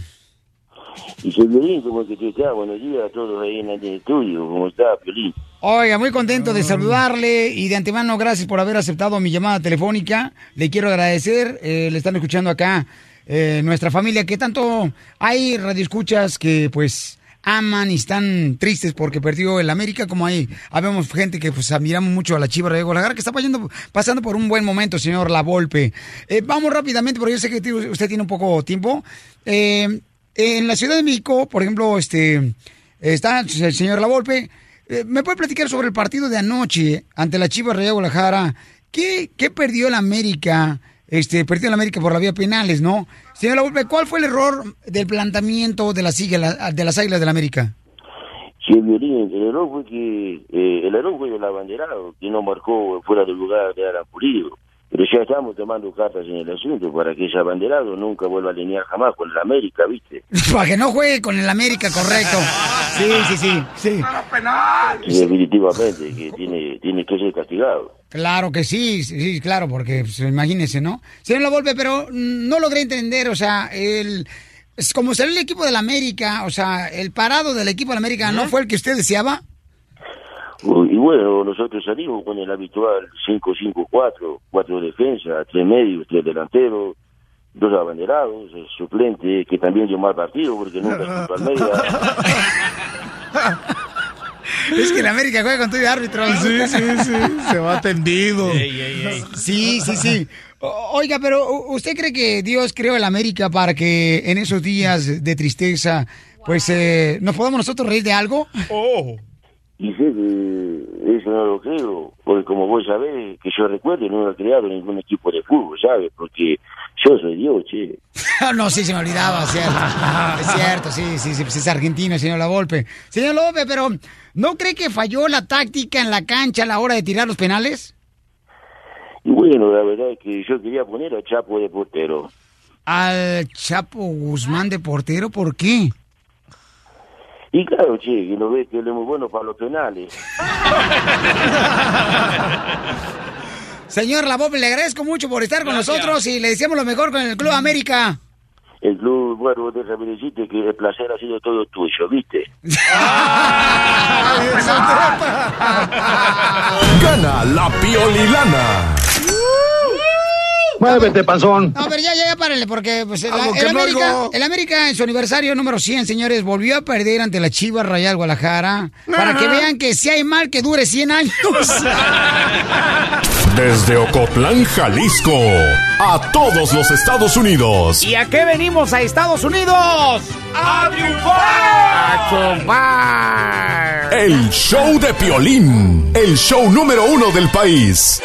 Y soy Piolín, como que te está, buenos días a todos ahí en el estudio, ¿cómo está, Piolín? Oiga, muy contento de saludarle y de antemano gracias por haber aceptado mi llamada telefónica. Le quiero agradecer, eh, le están escuchando acá eh, nuestra familia, que tanto hay radioescuchas que pues aman y están tristes porque perdió el América, como hay, habemos gente que pues admiramos mucho a la Chiva de Guadalajara, que está pasando, pasando por un buen momento, señor La Volpe. Eh, vamos rápidamente, porque yo sé que usted tiene un poco tiempo. Eh, en la Ciudad de México, por ejemplo, este está el señor La Volpe. Eh, ¿Me puede platicar sobre el partido de anoche ante la Chivas Real Guadalajara? ¿Qué, ¿Qué perdió el América? Este, perdió el América por la vía penales, ¿no? Señor La Volpe, ¿cuál fue el error del planteamiento de las, de las Águilas del América? Sí, Violín, el error fue que, eh, el error fue del abanderado, que no marcó fuera del lugar de Alan. Pero ya estamos tomando cartas en el asunto para que ese abanderado nunca vuelva a alinear jamás con el América, ¿viste? Para que no juegue con el América, correcto. Sí, sí, sí, sí. Sí, definitivamente, que tiene, tiene que ser castigado. Claro que sí, sí, sí, claro, porque pues, imagínese, ¿no? Señor La Volpe, pero no logré entender, o sea, el... como salió el equipo del América, o sea, el parado del equipo del América, ¿no fue el que usted deseaba? Y bueno, nosotros salimos con el habitual 5-5-4, cuatro defensas, tres medios, tres delanteros, dos abanderados, el suplente que también dio mal partido porque nunca estuvo Almeida. Es que el América juega con todo de árbitro. Sí, sí, sí. Se va tendido. Sí, sí, sí. O- Oiga, pero ¿u- ¿usted cree que Dios creó el América para que en esos días de tristeza, pues, eh, nos podamos nosotros reír de algo? Oh. Sé que eso no lo creo, porque como vos sabés, que yo recuerdo, no he creado ningún equipo de fútbol, ¿sabes? Porque yo soy Dios, che. no, sí, se me olvidaba, cierto. Es cierto, sí, sí, sí, pues es argentino, señor La Volpe. Señor López, pero ¿no cree que falló la táctica en la cancha a la hora de tirar los penales? Y bueno, la verdad es que yo quería poner a Chapo de portero. Al Chapo Guzmán de portero, ¿por qué? Y claro, che, que lo ves que él es muy bueno para los penales. Señor La le agradezco mucho por estar con nosotros y le deseamos lo mejor con el Club América. El club, bueno, déjame decirte que el placer ha sido todo tuyo, ¿viste? Gana la piolilana. Muévete, panzón. No, pero ya, ya, ya, párenle, porque pues, el, América, el América en su aniversario número 100, señores, volvió a perder ante la Chivas Rayal Guadalajara. Para que vean que si hay mal que dure 100 años. Desde Ocotlán, Jalisco, a todos los Estados Unidos. ¿Y a qué venimos a Estados Unidos? ¡A triunfar! ¡A triunfar! El show de Piolín, el show número uno del país.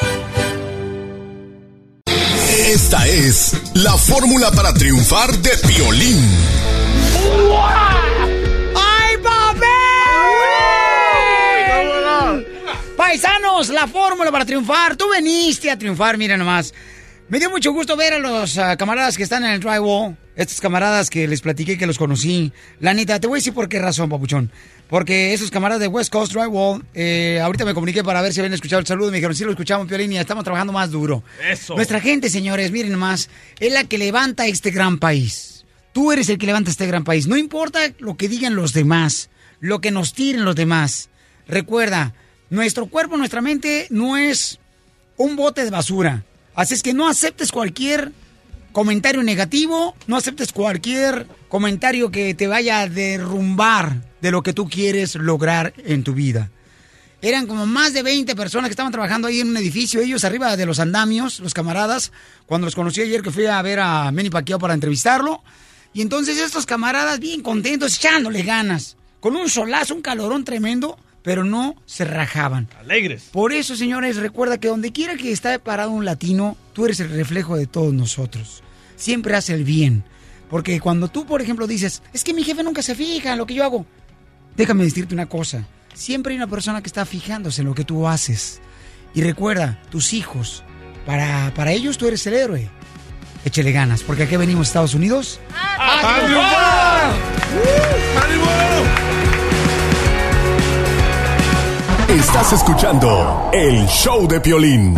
Esta es la fórmula para triunfar de Piolín. ¡Ay, Paisanos, la fórmula para triunfar. Tú veniste a triunfar, mira nomás. Me dio mucho gusto ver a los ah, camaradas que están en el drywall. Estos camaradas que les platiqué que los conocí. La neta, te voy a decir por qué razón, papuchón. Porque esos camaradas de West Coast Drywall, eh, ahorita me comuniqué para ver si habían escuchado el saludo. Me dijeron, sí lo escuchamos, Piolín, y estamos trabajando más duro. Eso. Nuestra gente, señores, miren nomás, es la que levanta este gran país. Tú eres el que levanta este gran país. No importa lo que digan los demás, lo que nos tiren los demás. Recuerda, nuestro cuerpo, nuestra mente no es un bote de basura. Así es que no aceptes cualquier comentario negativo, no aceptes cualquier comentario que te vaya a derrumbar de lo que tú quieres lograr en tu vida. Eran como más de 20 personas que estaban trabajando ahí en un edificio, ellos arriba de los andamios, los camaradas, cuando los conocí ayer que fui a ver a Manny Pacquiao para entrevistarlo. Y entonces estos camaradas bien contentos, echándole ganas, con un solazo, un calorón tremendo, pero no se rajaban. Alegres. Por eso, señores, recuerda que donde quiera que esté parado un latino, tú eres el reflejo de todos nosotros. Siempre hace el bien. Porque cuando tú, por ejemplo, dices, es que mi jefe nunca se fija en lo que yo hago, déjame decirte una cosa. Siempre hay una persona que está fijándose en lo que tú haces. Y recuerda, tus hijos, para, para ellos tú eres el héroe. Échele ganas, porque aquí venimos a Estados Unidos. ¡A triunfar! Estás escuchando el show de Piolín.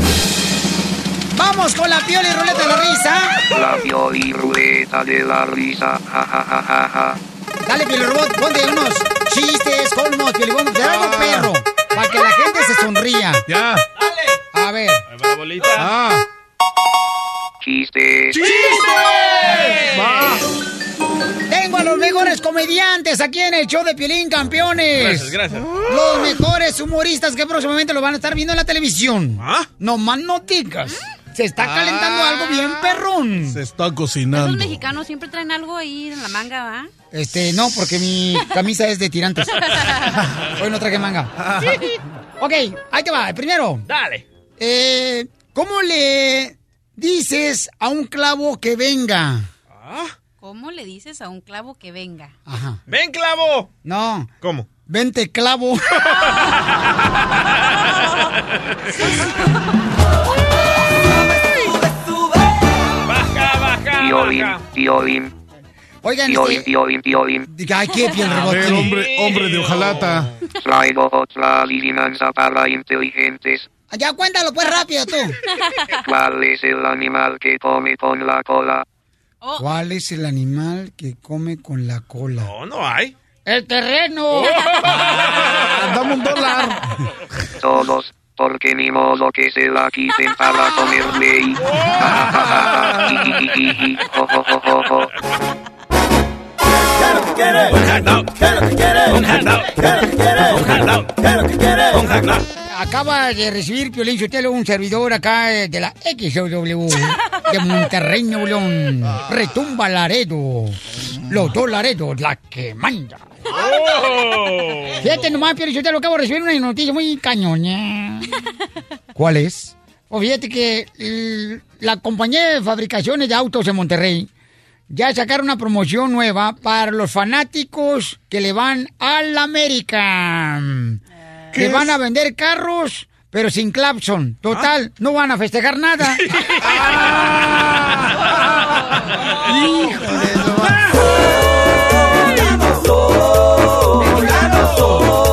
Vamos con la piola y ruleta de la risa. La Pioli Ruleta de la risa. Ja, ja, ja. Dale, Pioli Robot, ponte unos chistes, colmos, Pioli Robot, de algo perro, para que la gente se sonría. Ya. A ver. La bolita. Ah. Chistes. Tengo a los mejores comediantes aquí en el show de Piolín, campeones. Gracias, gracias. Los mejores humoristas que próximamente lo van a estar viendo en la televisión. ¿Ah? No más no digas. Se está calentando algo bien perrón. Se está cocinando. mexicanos siempre traen algo ahí en la manga, ¿va? Este, no, porque mi camisa es de tirantes. Hoy no traje manga. ok, ahí te va. Primero, Dale. eh, ¿cómo le dices a un clavo que venga? ¿Cómo le dices a un clavo que venga? Ajá. ¡Ven, clavo! No. ¿Cómo? Vente, clavo. Baja, baja, Piolín, baja. Piolín. Oigan, Piolín, este, Piolín, Piolín. diga, ay, qué piel ver, hombre, hombre de hojalata. Traigo otra adivinanza para inteligentes. Ya cuéntalo pues rápido tú. ¿Cuál es el animal que come con la cola? ¿Cuál es el animal que come con la cola? No, no hay. El terreno. Dame un dólar. Todos, porque ni modo que se la quiten para comerle y... Jo. Acaba de recibir Piolín Sotelo, un servidor acá eh, de la XW de Monterrey, Nuevo León. Retumba Laredo. Los dos Laredos, la que manda. Fíjate nomás, Piolín Sotelo, acabo de recibir una noticia muy cañoña. ¿Cuál es? O fíjate que la compañía de fabricaciones de autos en Monterrey ya sacaron una promoción nueva para los fanáticos que le van al América. Que van a vender carros, pero sin clapson. Total, no van a festejar nada. Hijo de su- Soy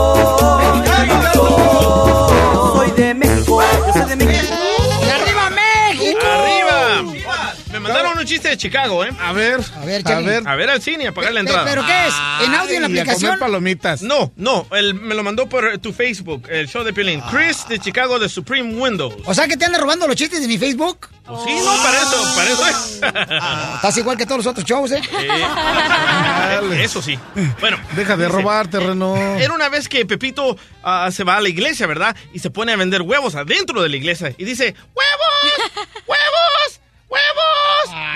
un chiste de Chicago, ¿eh? A ver, A ver, a ver. A ver al cine, a pagar la entrada. ¿Pero qué es? ¿En audio en la Y a aplicación? comer palomitas. No, no, él me lo mandó por tu Facebook, el show de Piolín. Chris de Chicago de Supreme Windows. O sea que te andan robando los chistes de mi Facebook. Pues sí, no, para eso, para eso es. Estás igual que todos los otros shows, ¿eh? Eh, eso sí. Bueno, Deja de dice, robar terreno. Era una vez que Pepito ah, se va a la iglesia, ¿verdad? Y se pone a vender huevos adentro de la iglesia. Y dice, ¡huevos! ¡Huevos!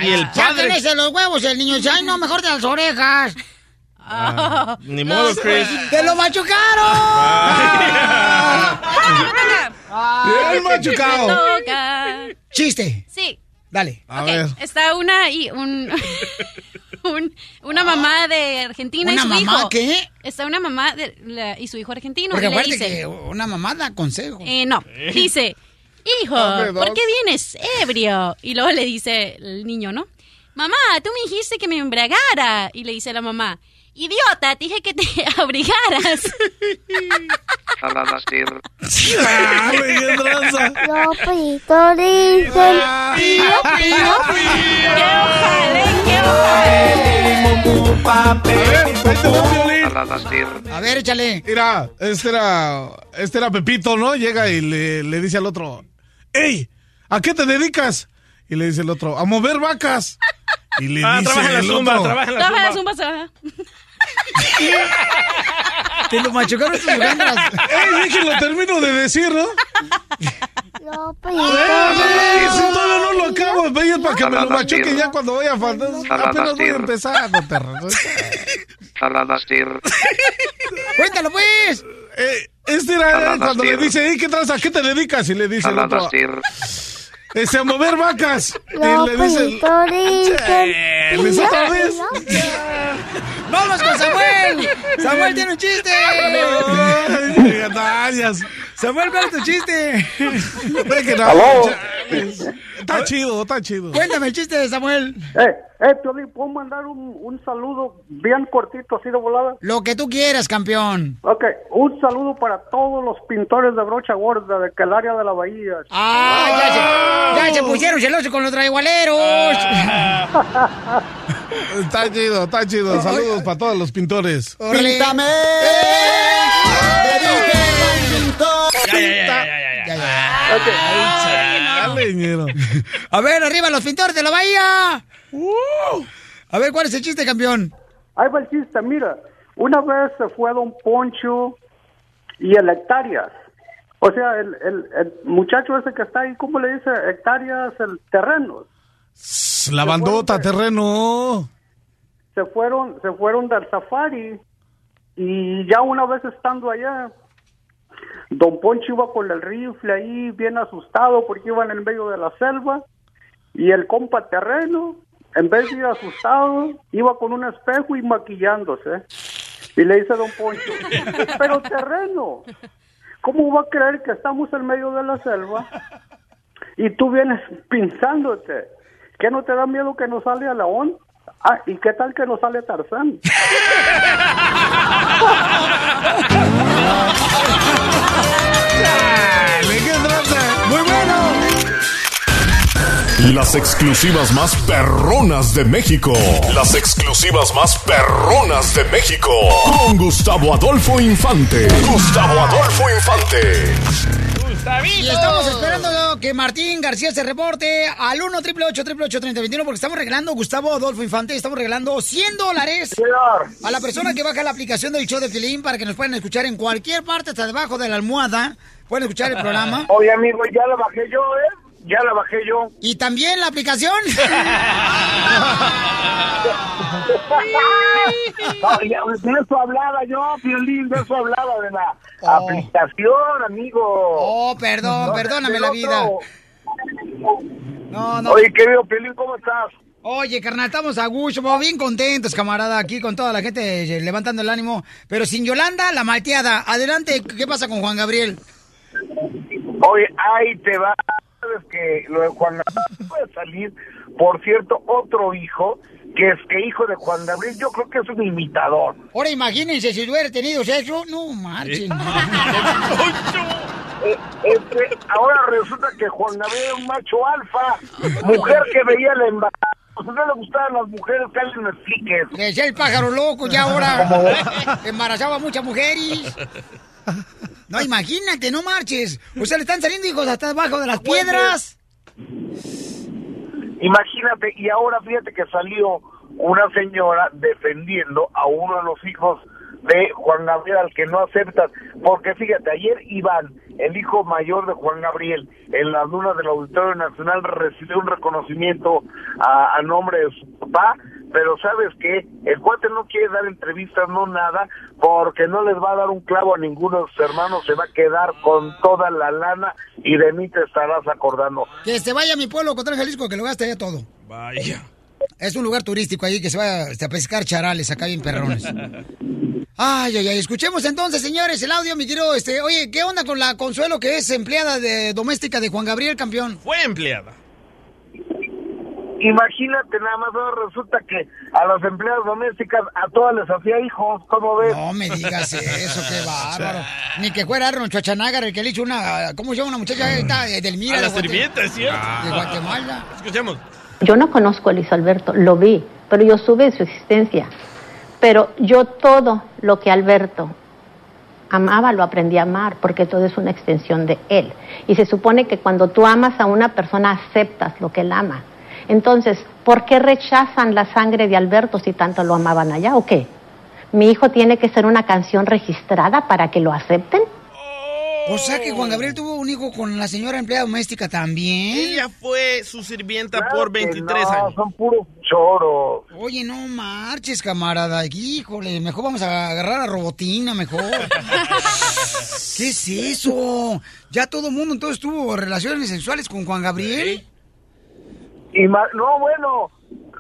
Y el padre... tenés los huevos, el niño dice, ay, no, mejor de las orejas. Ah, ni modo, Chris. ¡Te lo machucaron! Bien machucado. Toca. Chiste, Sí. dale. A ok, ver. Está una y un. un- una mamá de Argentina ¿Una y su mamá hijo. qué? Está una mamá de, la- y su hijo argentino. Porque y le dice, que una mamá da consejo. eh, no, dice, hijo, dos. ¿por qué vienes ebrio? Y luego le dice el niño, ¿no? Mamá, tú me dijiste que me embriagara. Y le dice la mamá, idiota, te dije que te abrigaras. Pío, A ver, échale. Mira, este era, este era Pepito, ¿no? Llega y le, le dice al otro, ¡Ey! ¿A qué te dedicas? Y le dice el otro, a mover vacas. Y le Ah, dice trabaja en la el zumba, otro, trabaja en la Trabaja en la zumba. zumba. Te lo machucaron tus gandras. ¡Ey, déjenlo, termino de decir, ¿no? los ¡Ey, pitos si todavía no lo acabo! Vaya para que me lo machuque ya cuando vaya a faltar. Apenas voy a Stir. empezar, no te ¡Cuéntalo, pues! Eh, este era cuando le dice, "Ey, ¿qué traes? ¿A qué te dedicas? Y le dice el otro, este, a mover vacas. Y le dice, Eh. ¡Vamos con Samuel! ¡Samuel tiene un chiste! Ay. Samuel, ¿cuál es tu chiste? Aló. Está chido, está chido. Cuéntame el chiste de Samuel. Eh, eh, Piolín, ¿puedo mandar un, un saludo bien cortito, así de volada? Lo que tú quieras, campeón. Ok, un saludo para todos los pintores de brocha gorda de que el área de la bahía. ¡Ah! Ya se, ya se pusieron celosos con los traigualeros. Está chido, está chido. Saludos para todos los pintores. ¡Píntame! Dale, ñero. A ver, arriba los pintores de la bahía. A ver, ¿cuál es el chiste, campeón? Ahí va el chiste, mira. Una vez se fue Don Poncho y el hectáreas. O sea, el, el, el muchacho ese que está ahí, ¿cómo le dice? Hectáreas, el terreno. La bandota, terreno. Se fueron, se fueron del safari y ya una vez estando allá, Don Poncho iba con el rifle ahí bien asustado porque iban en medio de la selva y el compa terreno, en vez de ir asustado, iba con un espejo y maquillándose. Y le dice a Don Poncho, pero terreno, ¿cómo va a creer que estamos en medio de la selva? Y tú vienes pinzándote. ¿Qué no te da miedo que nos sale a León? Ah, ¿y qué tal que nos sale Tarzán? Muy bueno. Las exclusivas más perronas de México. Las exclusivas más perronas de México. Con Gustavo Adolfo Infante. Gustavo Adolfo Infante. Y estamos esperando que Martín García se reporte al 1 888 3021 porque estamos regalando, Gustavo Adolfo Infante, estamos regalando 100 dólares a la persona que baja la aplicación del show de Filín para que nos puedan escuchar en cualquier parte, hasta debajo de la almohada. Pueden escuchar el programa. Oye, amigo, ya la bajé yo, ¿eh? Ya la bajé yo. ¿Y también la aplicación? No, ya, de eso hablaba yo, Violín, de eso hablaba, de la aplicación, amigo. Oh, perdón, No, perdóname la vida. No, no. Oye, querido Piolín, ¿cómo estás? Oye, carnal, estamos a gusto, bien contentos, camarada, aquí con toda la gente eh, levantando el ánimo. Pero sin Yolanda, la malteada. Adelante, ¿qué pasa con Juan Gabriel? Oye, ahí te va. Sabes que lo de Juan Gabriel puede salir, por cierto, otro hijo, que es que hijo de Juan Gabriel, yo creo que es un imitador. Ahora imagínense si hubiera tenido sexo. No, marchen. Eh, este, ahora resulta que Juan Gabriel es un macho alfa, mujer que veía el embarazo. ¿A usted le gustaban las mujeres? Que alguien me explique eso. Decía el pájaro loco, ya ahora embarazaba a muchas mujeres. No, imagínate, no marches. O sea, le están saliendo hijos hasta debajo de las piedras. Imagínate, y ahora fíjate que salió una señora defendiendo a uno de los hijos de Juan Gabriel al que no aceptan, porque fíjate, ayer Iván, el hijo mayor de Juan Gabriel, en las lunas del Auditorio Nacional recibió un reconocimiento a, a nombre de su papá, pero sabes qué, el cuate no quiere dar entrevistas, no nada, porque no les va a dar un clavo a ninguno de sus hermanos, se va a quedar con toda la lana y de mí te estarás acordando. Que se vaya a mi pueblo contra Jalisco, que lo gaste ya todo. Vaya. Es un lugar turístico ahí que se va este, a pescar charales acá bien perrones. Ay, ay, ay. Escuchemos entonces, señores, el audio, mi querido. Este, oye, ¿qué onda con la Consuelo, que es empleada de doméstica de Juan Gabriel, campeón? Fue empleada. Imagínate nada más, ahora resulta que a las empleadas domésticas a todas les hacía hijos, ¿cómo ves? No me digas eso, qué bárbaro. Ni que fuera Arnold Schwarzenegger el que le hizo una, ¿cómo se llama una muchacha esta de Delmira? A de la Guate- sirvienta, es cierto. De Guatemala. Escuchemos. Yo no conozco a Luis Alberto, lo vi, pero yo supe su existencia. Pero yo todo lo que Alberto amaba lo aprendí a amar, porque todo es una extensión de él. Y se supone que cuando tú amas a una persona aceptas lo que él ama. Entonces, ¿por qué rechazan la sangre de Alberto si tanto lo amaban allá o qué? ¿Mi hijo tiene que ser una canción registrada para que lo acepten? O sea que Juan Gabriel tuvo un hijo con la señora empleada doméstica también. Ella fue su sirvienta por que 23 no, años. son puros choros. Oye, no marches, camarada. Híjole, mejor vamos a agarrar a Robotina, mejor. ¿Qué es eso? Ya todo el mundo entonces tuvo relaciones sexuales con Juan Gabriel. Y ma- no, bueno,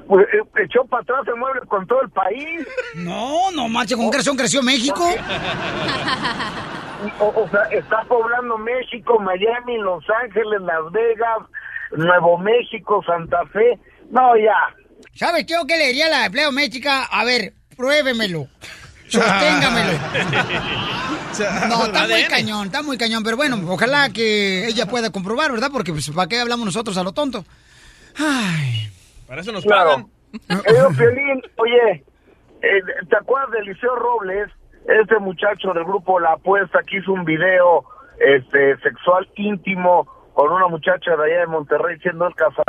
pues, eh, echó para atrás el mueble con todo el país. No, no marches, con creció, creció México. O, o sea, está poblando México, Miami, Los Ángeles, Las Vegas, Nuevo México, Santa Fe. No, ya. ¿Sabes qué? ¿O qué le diría a la empleada doméstica? A ver, pruébemelo. Sosténgamelo. No, está muy cañón, está muy cañón. Pero bueno, ojalá que ella pueda comprobar, ¿verdad? Porque pues, ¿para qué hablamos nosotros a lo tonto? Ay. Para eso nos Claro. pagan. Querido Piolín, oye, eh, ¿te acuerdas de Eliseo Robles? Este muchacho del grupo La Apuesta que hizo un video este, sexual íntimo con una muchacha de allá de Monterrey siendo el casado.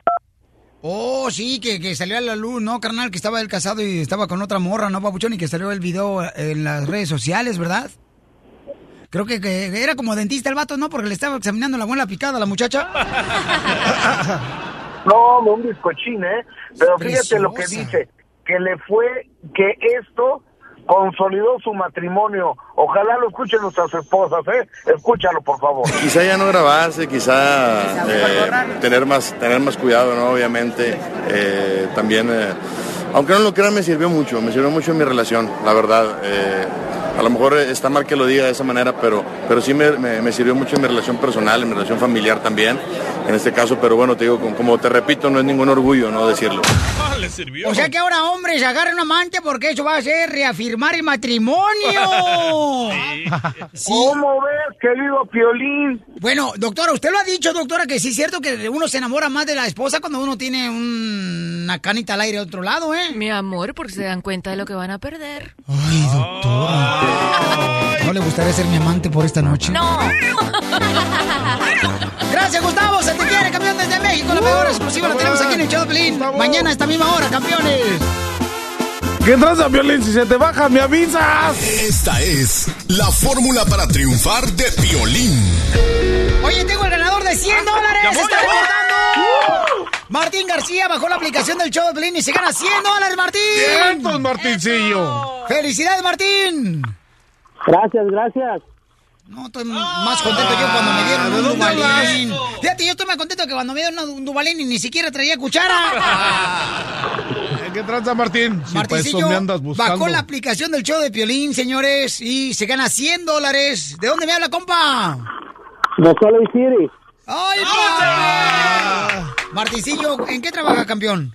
Oh, sí, que, que salió a la luz, ¿no, carnal? Que estaba él casado y estaba con otra morra, ¿no, papuchón? Y que salió el video en las redes sociales, ¿verdad? Creo que, que era como dentista el vato, ¿no? Porque le estaba examinando la muela picada a la muchacha. No, un bizcochín, ¿eh? Pero fíjate lo que dice, que le fue, que esto consolidó su matrimonio. Ojalá lo escuchen nuestras esposas, ¿eh? Escúchalo, por favor. Quizá ya no grabarse, quizá eh, tener más tener más cuidado, ¿no? Obviamente. Eh, también, eh, aunque no lo crean, me sirvió mucho, me sirvió mucho en mi relación, la verdad. Eh, a lo mejor está mal que lo diga de esa manera, pero, pero sí me, me- me sirvió mucho en mi relación personal, en mi relación familiar también, en este caso. Pero bueno, te digo, como, como te repito, no es ningún orgullo, ¿no? Decirlo. Le sirvió. O sea que ahora, hombres, agarren un amante porque eso va a ser reafirmar el matrimonio. ¿Cómo ves, querido Piolín? Bueno, doctora, usted lo ha dicho, doctora, que sí es cierto que uno se enamora más de la esposa cuando uno tiene un- una canita al aire a otro lado, ¿eh? Mi amor, porque se dan cuenta de lo que van a perder. Ay, doctora. ¿No le gustaría ser mi amante por esta noche? No. Gracias, Gustavo. Se te quiere, campeón desde México. La mejor exclusiva la tenemos aquí en el show de Pelín. Mañana a esta misma hora, campeones. ¿Qué tranza, Violín? Si se te baja, me avisas. Esta es la fórmula para triunfar de Piolín. Oye, tengo el ganador de 100 dólares. ¡Llamó, ¡Está llamó! reportando! Martín García bajó la aplicación del show de Pelín y se gana 100 dólares, Martín. ¡Cientos, Martincillo! ¡Felicidades, Martín! Gracias, gracias. No, estoy más contento yo cuando me dieron ¿de un Dubalín. Fíjate, yo estoy más contento que cuando me dieron un Dubalín y ni siquiera traía cuchara. ¿Qué tranza, Martín? Si Martincillo me andas buscando. bajó la aplicación del show de Piolín, señores, y se gana 100 dólares. ¿De dónde me habla, compa? De Lake City. ¡Ay! Martincillo, ¿en qué trabaja, campeón?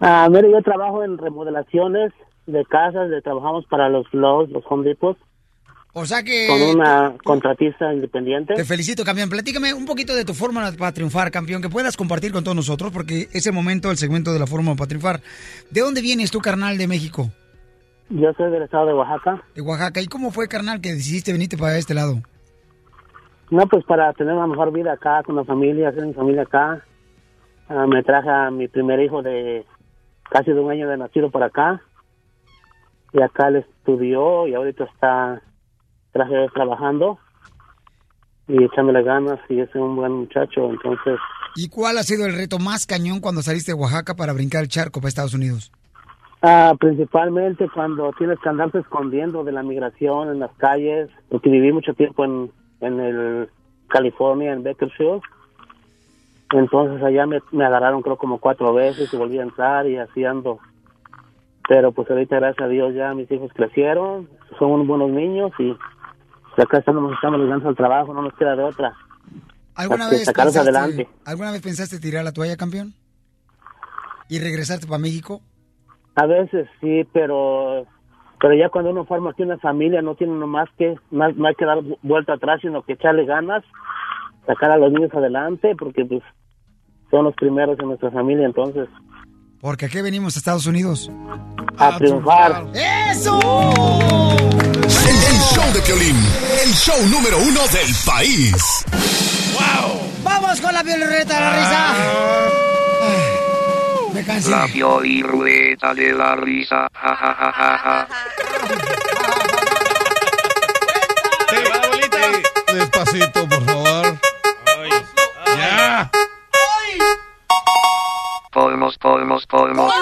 Ah, mire, yo trabajo en remodelaciones de casas, de, trabajamos para los Lowe's, los Home Depots, O sea que... con una contratista independiente. Te felicito, campeón. Platícame un poquito de tu fórmula para triunfar, campeón, que puedas compartir con todos nosotros, porque es el momento, el segmento de la fórmula para triunfar. ¿De dónde vienes tú, carnal, de México? Yo soy del estado de Oaxaca. De Oaxaca. ¿Y cómo fue, carnal, que decidiste venirte para este lado? No, pues para tener una mejor vida acá, con la familia, hacer mi familia acá. Ah, me traje a mi primer hijo de casi de un año de nacido por acá. Y acá él estudió y ahorita está traje trabajando y echándole ganas y es un buen muchacho, entonces ¿Y cuál ha sido el reto más cañón cuando saliste de Oaxaca para brincar el charco para Estados Unidos? Ah, principalmente cuando tienes que andarte escondiendo de la migración en las calles, porque viví mucho tiempo en, en el California, en Bakersfield. Entonces allá me, me agarraron creo como cuatro veces y volví a entrar y así ando. Pero pues ahorita gracias a Dios ya mis hijos crecieron, son unos buenos niños y acá estamos, estamos llegando al trabajo, no nos queda de otra. ¿Alguna vez, pensaste, adelante. ¿Alguna vez pensaste tirar la toalla, campeón? ¿Y regresarte para México? A veces sí, pero pero ya cuando uno forma aquí una familia no tiene uno más que más, no hay que dar vuelta atrás sino que echarle ganas sacar a los niños adelante porque pues son los primeros en nuestra familia entonces Porque aquí venimos a Estados Unidos. a triunfar ¡Eso! El, show de Piolín, el show número uno del país. ¡Vamos con la violeta de la risa! Ay, Me cansé. La Pioliruleta de la risa. Ja, ja, ja, ja, ja. Despacito, por favor. Ya. Colmos, colmos, colmos.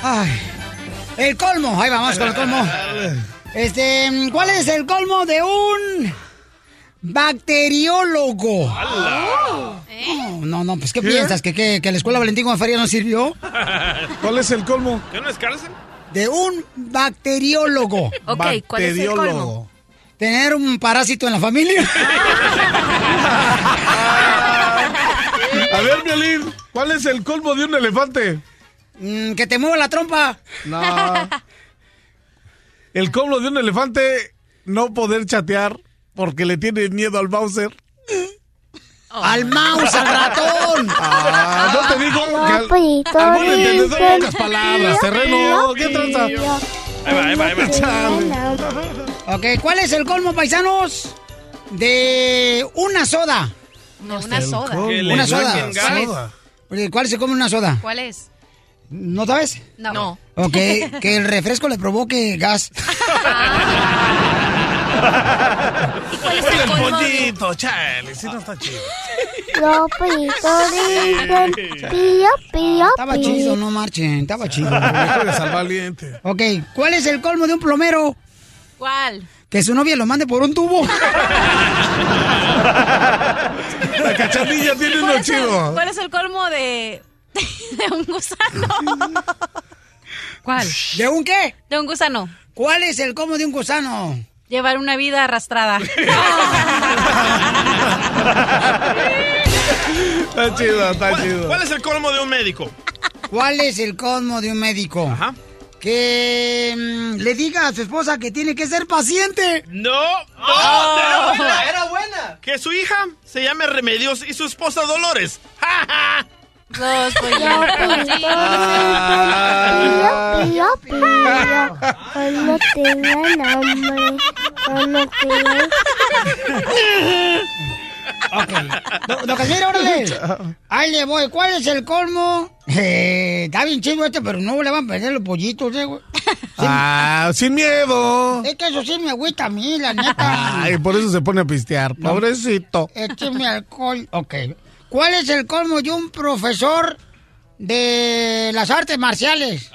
Ay, el colmo. Ahí vamos con el colmo. Este, ¿cuál es el colmo de un bacteriólogo? No, no, no, pues ¿qué, ¿Qué? piensas? ¿Que, que, que la escuela Valentín Farías no sirvió? ¿Cuál es el colmo? ¿Qué no es cárcel? De un bacteriólogo. Ok, ¿cuál es el colmo? Tener un parásito en la familia. A ver, Violín, ¿cuál es el colmo de un elefante? Mm, que te mueva la trompa. No. El colmo de un elefante, no poder chatear porque le tiene miedo al Bowser. ¡Al mouse, al ratón! Ah, no te digo que al, Papito algún entendedor de pocas palabras, terreno. ¿Qué tranza? Ahí va, ahí va, ahí va. Chale. Ok, ¿cuál es el colmo, paisanos? De una soda. No, una soda. Una soda. saquen gas. Soda. Oye, ¿Cuál se come una soda? ¿Cuál es? ¿No sabes? No. No. Ok, que el refresco le provoque gas. ¿Cuál es el el pollito, chale, si no está chido. Papito dicen, pío, pío, Estaba pío. chido, no marchen, estaba chido. Mejores al valiente. Ok, ¿cuál es el colmo de un plomero? ¿Cuál? Que su novia lo mande por un tubo. La cachanilla tiene ¿Cuál uno chido. cuál es el colmo de, de un gusano? ¿Cuál? ¿De un qué? De un gusano. ¿Cuál es el colmo de un gusano? Llevar una vida arrastrada. Está chido, está ¿Cuál, chido. cuál es el colmo de un médico? ¿Cuál es el colmo de un médico? Ajá. Que mm, le diga a su esposa que tiene que ser paciente. No, no, era buena. Era buena. Que su hija se llame Remedios y su esposa Dolores. ¡Ja, ja! Los Papito dicen, pío, pío, pío. Cuando tengan hambre, cuando tengan... Ok. Casimiro, órale. Ahí le voy. ¿Cuál es el colmo? Eh, está bien chido este, pero no le van a perder los pollitos, eh, güey. Ah, sin miedo. Es que eso sí me agüita a mí, la neta. Ay, por eso se pone a pistear. Pobrecito. Écheme alcohol. Ok. ¿Cuál es el colmo de un profesor de las artes marciales?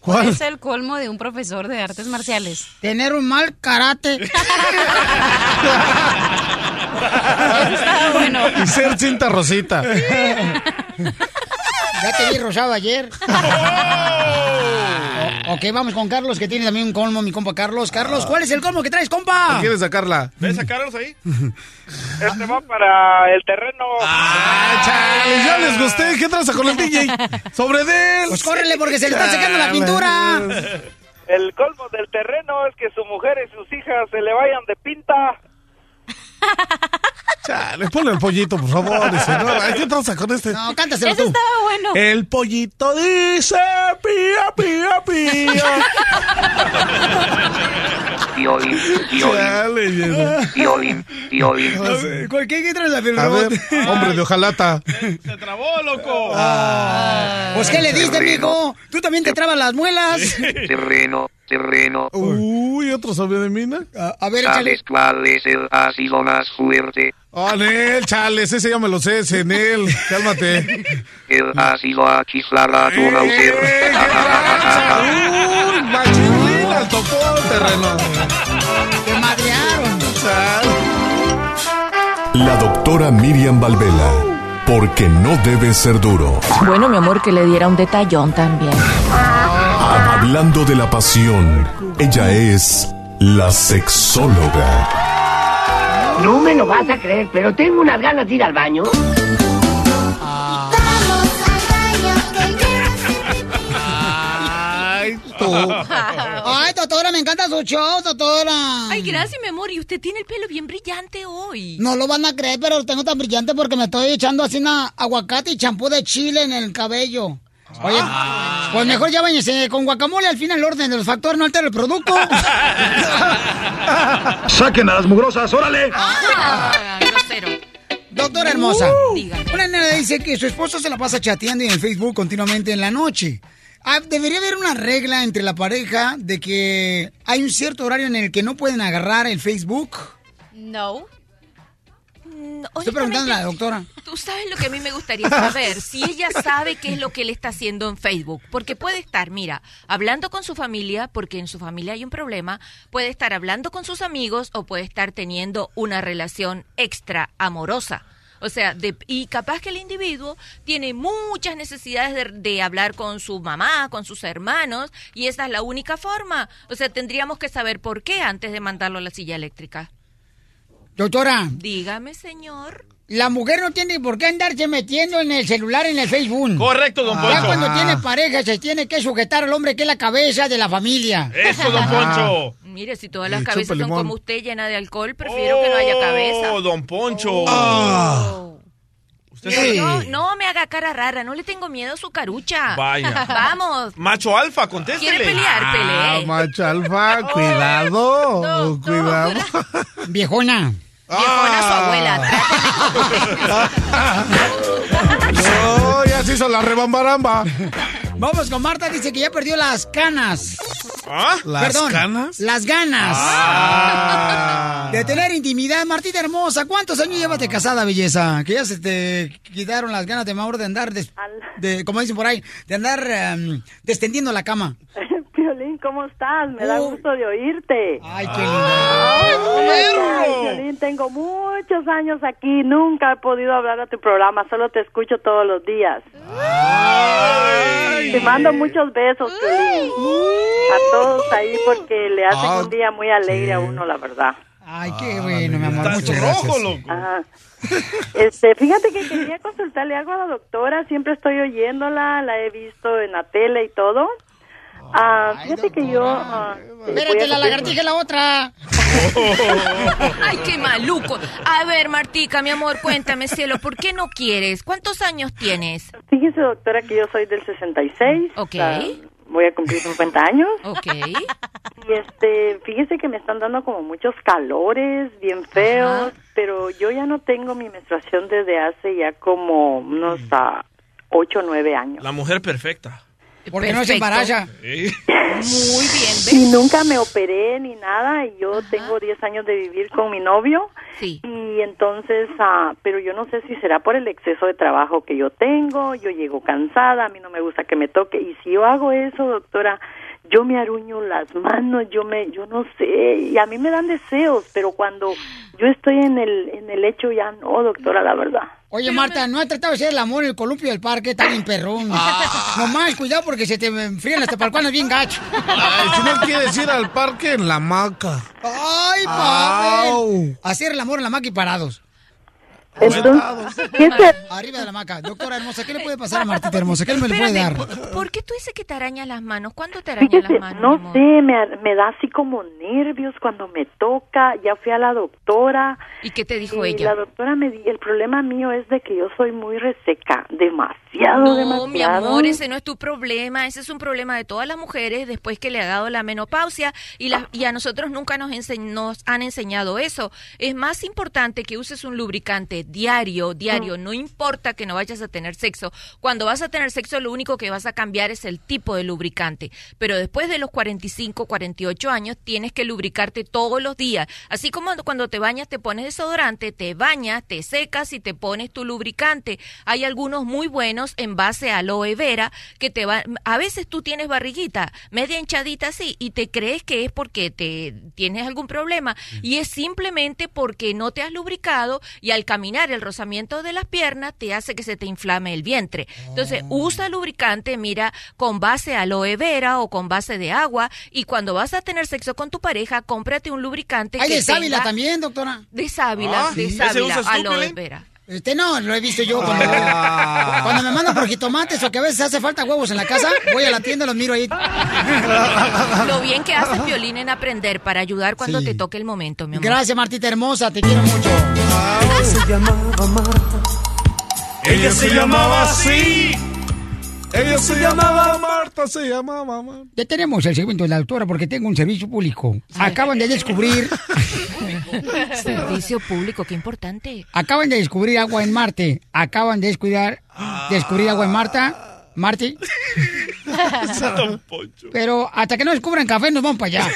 ¿Cuál es el colmo de un profesor de artes marciales? Tener un mal karate. Está bueno. Y ser cinta rosita. Ya te vi rosado ayer. O- ok, vamos con Carlos, que tiene también un colmo, mi compa Carlos. Carlos, ¿cuál es el colmo que traes, compa? ¿Quieres sacarla? ¿Ves a Carlos ahí? Este va para el terreno. Ah, chale, ya les gusté. ¿Qué tranza con el DJ? Sobre de él. Pues córrele porque se le está secando la pintura. El colmo del terreno es que su mujer y sus hijas se le vayan de pinta. Chale, ponle el pollito, por favor. Dice, no, ¿Qué tranza con este? No, cántaselo Ese tú. estaba bueno. El pollito dice pía, pía, pía. Piolín, piolín, Chale, lleno. piolín, piolín. ¿Cuál- ¿Qué, qué traes la A ver, hombre de ojalata. Se trabó, loco. Pues, ¿qué le diste, mijo? Tú también te trabas las muelas. Terreno, terreno. Uy, otro sabio de mina. A, a ver, échale. ¿Sabes cuál es el ácido más fuerte? Ah, Nel, chales, ese ya me lo sé, ese Nel. Cálmate. El ácido aquislarato ¡Eh, qué tranza! ¡Uy, machín, al topón, terreno! Te madrearon. La doctora Miriam Valvela, porque no debe ser duro. Bueno, mi amor, que le diera un detallón también. Hablando de la pasión, ella es la sexóloga. No me lo vas a creer, pero tengo unas ganas de ir al baño. Ay, tú. Ay, doctora, me encanta su show, doctora. Ay, gracias, mi amor. Y usted tiene el pelo bien brillante hoy. No lo van a creer, pero lo tengo tan brillante porque me estoy echando así una aguacate y champú de chile en el cabello. Oye, pues mejor ya bañese con guacamole al fin el orden de los factores no altera el producto. Saquen a las mugrosas, órale. Doctora hermosa, Uh, dígame. una nena dice que su esposo se la pasa chateando en el Facebook continuamente en la noche. Ah, debería haber una regla entre la pareja de que hay un cierto horario en el que no pueden agarrar el Facebook. No. Estoy preguntando a la doctora. Tú sabes lo que a mí me gustaría saber, si ella sabe qué es lo que él está haciendo en Facebook, porque puede estar, mira, hablando con su familia, porque en su familia hay un problema, puede estar hablando con sus amigos o puede estar teniendo una relación extra amorosa. O sea, de- y capaz que el individuo tiene muchas necesidades de, de hablar con su mamá, con sus hermanos, y esa es la única forma. O sea, tendríamos que saber por qué antes de mandarlo a la silla eléctrica. Doctora, Dígame, señor. la mujer no tiene por qué andarse metiendo en el celular en el Facebook. Correcto, don Ya Poncho. cuando Ah. tiene pareja se tiene que sujetar al hombre que es la cabeza de la familia. Eso, don Poncho. Mire, si todas las Y cabezas son como usted, llena de alcohol, prefiero que no haya cabeza. Oh, don Poncho. Usted Pero sabe- no, no me haga cara rara, no le tengo miedo a su carucha. Vaya. Vamos. Macho alfa, contéstele. ¿Quiere pelear? Ah, Pelee. macho alfa, cuidado, cuidado. Viejona. Viejona su abuela. No, ya se hizo la rebambaramba. Vamos con Marta, dice que ya perdió las canas. ¿Las Perdón, canas? Las ganas. Ah. De tener intimidad. Martita hermosa, ¿cuántos años llevas de casada, belleza? Que ya se te quitaron las ganas de Mauro de andar, de, como dicen por ahí, de andar em, descendiendo la cama. Piolín, ¿cómo estás? Me da gusto de oírte. Ay, qué Ay, lindo. Piolín, tengo muchos años aquí, nunca he podido hablar a tu programa, solo te escucho todos los días. Te mando muchos besos, Piolín. A todos ahí porque le hacen Ah, un día muy alegre a uno, la verdad. Ay, qué bueno, mi amor. Muchas gracias. Ajá. Este, fíjate que quería consultarle algo a la doctora, siempre estoy oyéndola, la he visto en la tele y todo. Ah, fíjate que yo... ah, Espérate, la lagartija y la otra. Ay, qué maluco. A ver, Martica, mi amor, cuéntame, cielo, ¿por qué no quieres? ¿Cuántos años tienes? Fíjese, doctora, que yo soy del 66. Ok. ah, voy a cumplir 50 años. Ok. Y este, fíjese que me están dando como muchos calores, bien feos, pero yo ya no tengo mi menstruación desde hace ya como unos ah, 8 o 9 años. La mujer perfecta. Porque no se embaraza. Sí. Muy bien, Y nunca me operé ni nada y yo tengo 10 años de vivir con mi novio. Sí. Y entonces, ah, pero yo no sé si será por el exceso de trabajo que yo tengo, yo llego cansada, a mí no me gusta que me toque y si yo hago eso, doctora, yo me aruño las manos, yo me yo no sé, y a mí me dan deseos, pero cuando yo estoy en el en el hecho ya no, doctora, la verdad. Oye, Marta, ¿no has tratado de hacer el amor en el columpio del parque? Está bien perrón. Ah. Nomás, cuidado porque se te enfrían las tepalcuanas bien gacho. Ay, si no quieres ir al parque, en la hamaca. ¡Ay, papi! Hacer el amor en la maca y parados. Entonces, ¿qué se- Arriba de la maca. Doctora hermosa, ¿qué le puede pasar a Martita hermosa? ¿Qué le puede dar? ¿por, qué tú dices que te arañas las manos? ¿Cuándo te arañas Fíjese, las manos? no amor? sé, me, me da así como nervios cuando me toca. Ya fui a la doctora. ¿Y qué te dijo y ella? La doctora me di, el problema mío es de que yo soy muy reseca, demasiado, No, demasiado. mi amor, ese no es tu problema, ese es un problema de todas las mujeres después que le ha dado la menopausia y, la- y a nosotros nunca nos, nos han enseñado eso. Es más importante que uses un lubricante diario, diario, no importa que no vayas a tener sexo. Cuando vas a tener sexo, lo único que vas a cambiar es el tipo de lubricante. Pero después de los 45, 48 años, tienes que lubricarte todos los días. Así como cuando te bañas, te pones desodorante, te bañas, te secas y te pones tu lubricante. Hay algunos muy buenos en base a aloe vera que te va. A veces tú tienes barriguita, media hinchadita así, y te crees que es porque te tienes algún problema. Y es simplemente porque no te has lubricado y al caminar el rozamiento de las piernas te hace que se te inflame el vientre. Entonces, usa lubricante, mira, con base aloe vera o con base de agua. Y cuando vas a tener sexo con tu pareja, cómprate un lubricante Hay que de sábila también, doctora. De sábila, Ah, de sábila, ¿Ese usas tú, aloe vera. Este no, lo he visto yo cuando, Ah. cuando me mandan por jitomates o que a veces hace falta huevos en la casa, voy a la tienda y los miro ahí. Lo bien que hace Violín en aprender para ayudar cuando Sí. te toque el momento, mi amor. Gracias, Martita hermosa, te quiero mucho. se llamaba Marta. Ella se llamaba así. Ella se llamaba Marta, se llamaba Marta. Ya tenemos el segundo de la doctora porque tengo un servicio público. Acaban de descubrir, Servicio público, qué importante. acaban de descubrir agua en Marte. Acaban de descuidar, descubrir agua en Marta. Marte. Pero hasta que no descubran café nos vamos para allá.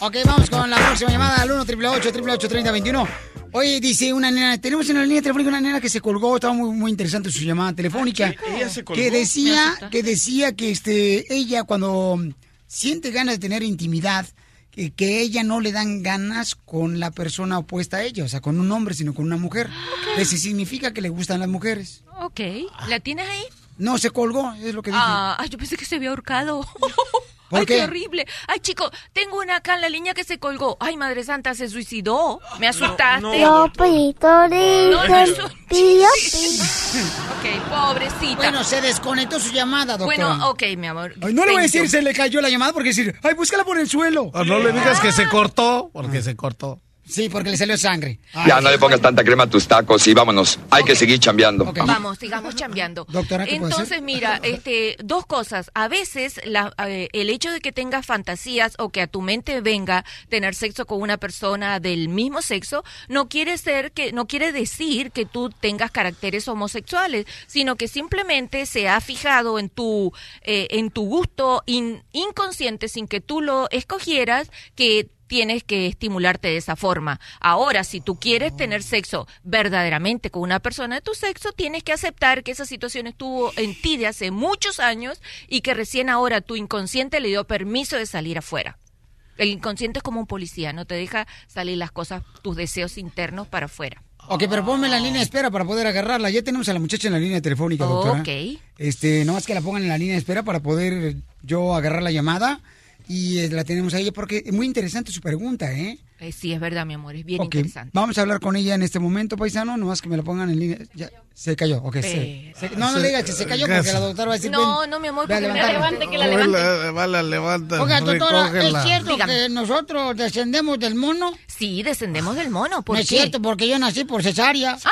ok, vamos con la próxima llamada al 1 888 3021 Oye, dice una nena, tenemos en la línea telefónica una nena que se colgó, estaba muy, muy interesante su llamada telefónica. Ella se colgó. Que decía, que decía que este, ella cuando siente ganas de tener intimidad, que, que ella no le dan ganas con la persona opuesta a ella, o sea, con un hombre, sino con una mujer. Eso significa que le gustan las mujeres. Ok, ¿la tienes ahí? No, se colgó, es lo que dije. Ah, yo pensé que se había ahorcado. ¿Por Ay, qué? qué horrible. Ay, chico, tengo una acá en la línea que se colgó. Ay, madre santa, se suicidó. Me asustaste. No, no, pío, pío. Ok, pobrecita. Bueno, se desconectó su llamada, doctora. Bueno, ok, mi amor. Ay, no le voy a decir se le cayó la llamada porque decir, ay, búscala por el suelo. O no le digas que se cortó, porque se cortó. Sí, porque le salió sangre. Ya, no le pongas tanta crema a tus tacos y vámonos. Hay que seguir chambeando. Vamos, sigamos chambeando. Doctora, ¿qué puede Entonces, ser? mira, este, dos cosas. A veces la- eh, el hecho de que tengas fantasías o que a tu mente venga tener sexo con una persona del mismo sexo no quiere ser que no quiere decir que tú tengas caracteres homosexuales, sino que simplemente se ha fijado en tu eh, en tu gusto in- inconsciente sin que tú lo escogieras que tienes que estimularte de esa forma. Ahora, si tú quieres tener sexo verdaderamente con una persona de tu sexo, tienes que aceptar que esa situación estuvo en ti de hace muchos años y que recién ahora tu inconsciente le dio permiso de salir afuera. El inconsciente es como un policía, no te deja salir las cosas, tus deseos internos para afuera. Ok, pero ponme en la línea de espera para poder agarrarla. Ya tenemos a la muchacha en la línea telefónica, doctora. Ok. Este, nomás que la pongan en la línea de espera para poder yo agarrar la llamada. Y eh, la tenemos a ella porque es muy interesante su pregunta, ¿eh? Eh, sí, es verdad, mi amor, es bien interesante. Vamos a hablar con ella en este momento, paisano. Nomás que me la pongan en línea. Ya, se cayó, ok. se- se- no, no le digas que se cayó porque la doctora va a decir... No, no, mi amor, porque me levantarla. levante, que la levante. Vale, vale, levanta. Oiga, doctora, ¿es cierto que nosotros descendemos del mono? Sí, descendemos del mono. ¿por no es cierto, porque yo nací por cesárea.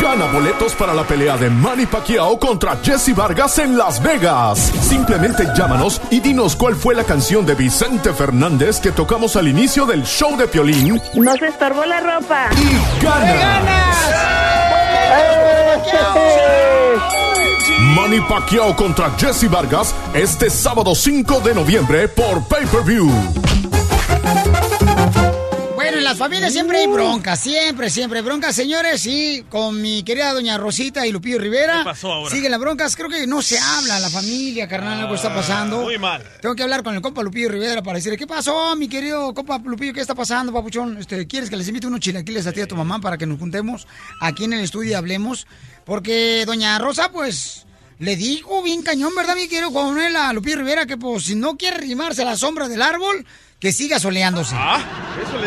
Gana boletos para la pelea de Manny Pacquiao contra Jesse Vargas en Las Vegas. Simplemente llámanos y dinos cuál fue la canción de Vicente Fernández que tocamos al inicio del show de Piolín. No se estorbó la ropa. Y gana. Manny Pacquiao contra Jesse Vargas este sábado 5 de noviembre por Pay-Per-View. Bueno, en las familias siempre hay broncas, siempre, siempre hay broncas, señores. Y con mi querida doña Rosita y Lupillo Rivera. ¿Qué pasó ahora? Siguen las broncas. Creo que no se habla la familia, carnal, algo está pasando. Muy mal. Tengo que hablar con el compa Lupillo Rivera para decirle, ¿qué pasó, mi querido compa Lupillo? ¿Qué está pasando, papuchón? Este, ¿Quieres que les invite unos chilaquiles a ti y a tu mamá para que nos juntemos aquí en el estudio y hablemos? Porque doña Rosa, pues, le dijo bien cañón, ¿verdad, mi querido Juan Manuel a Lupillo Rivera? Que, pues, si no quiere rimarse a la sombra del árbol, que siga soleándose.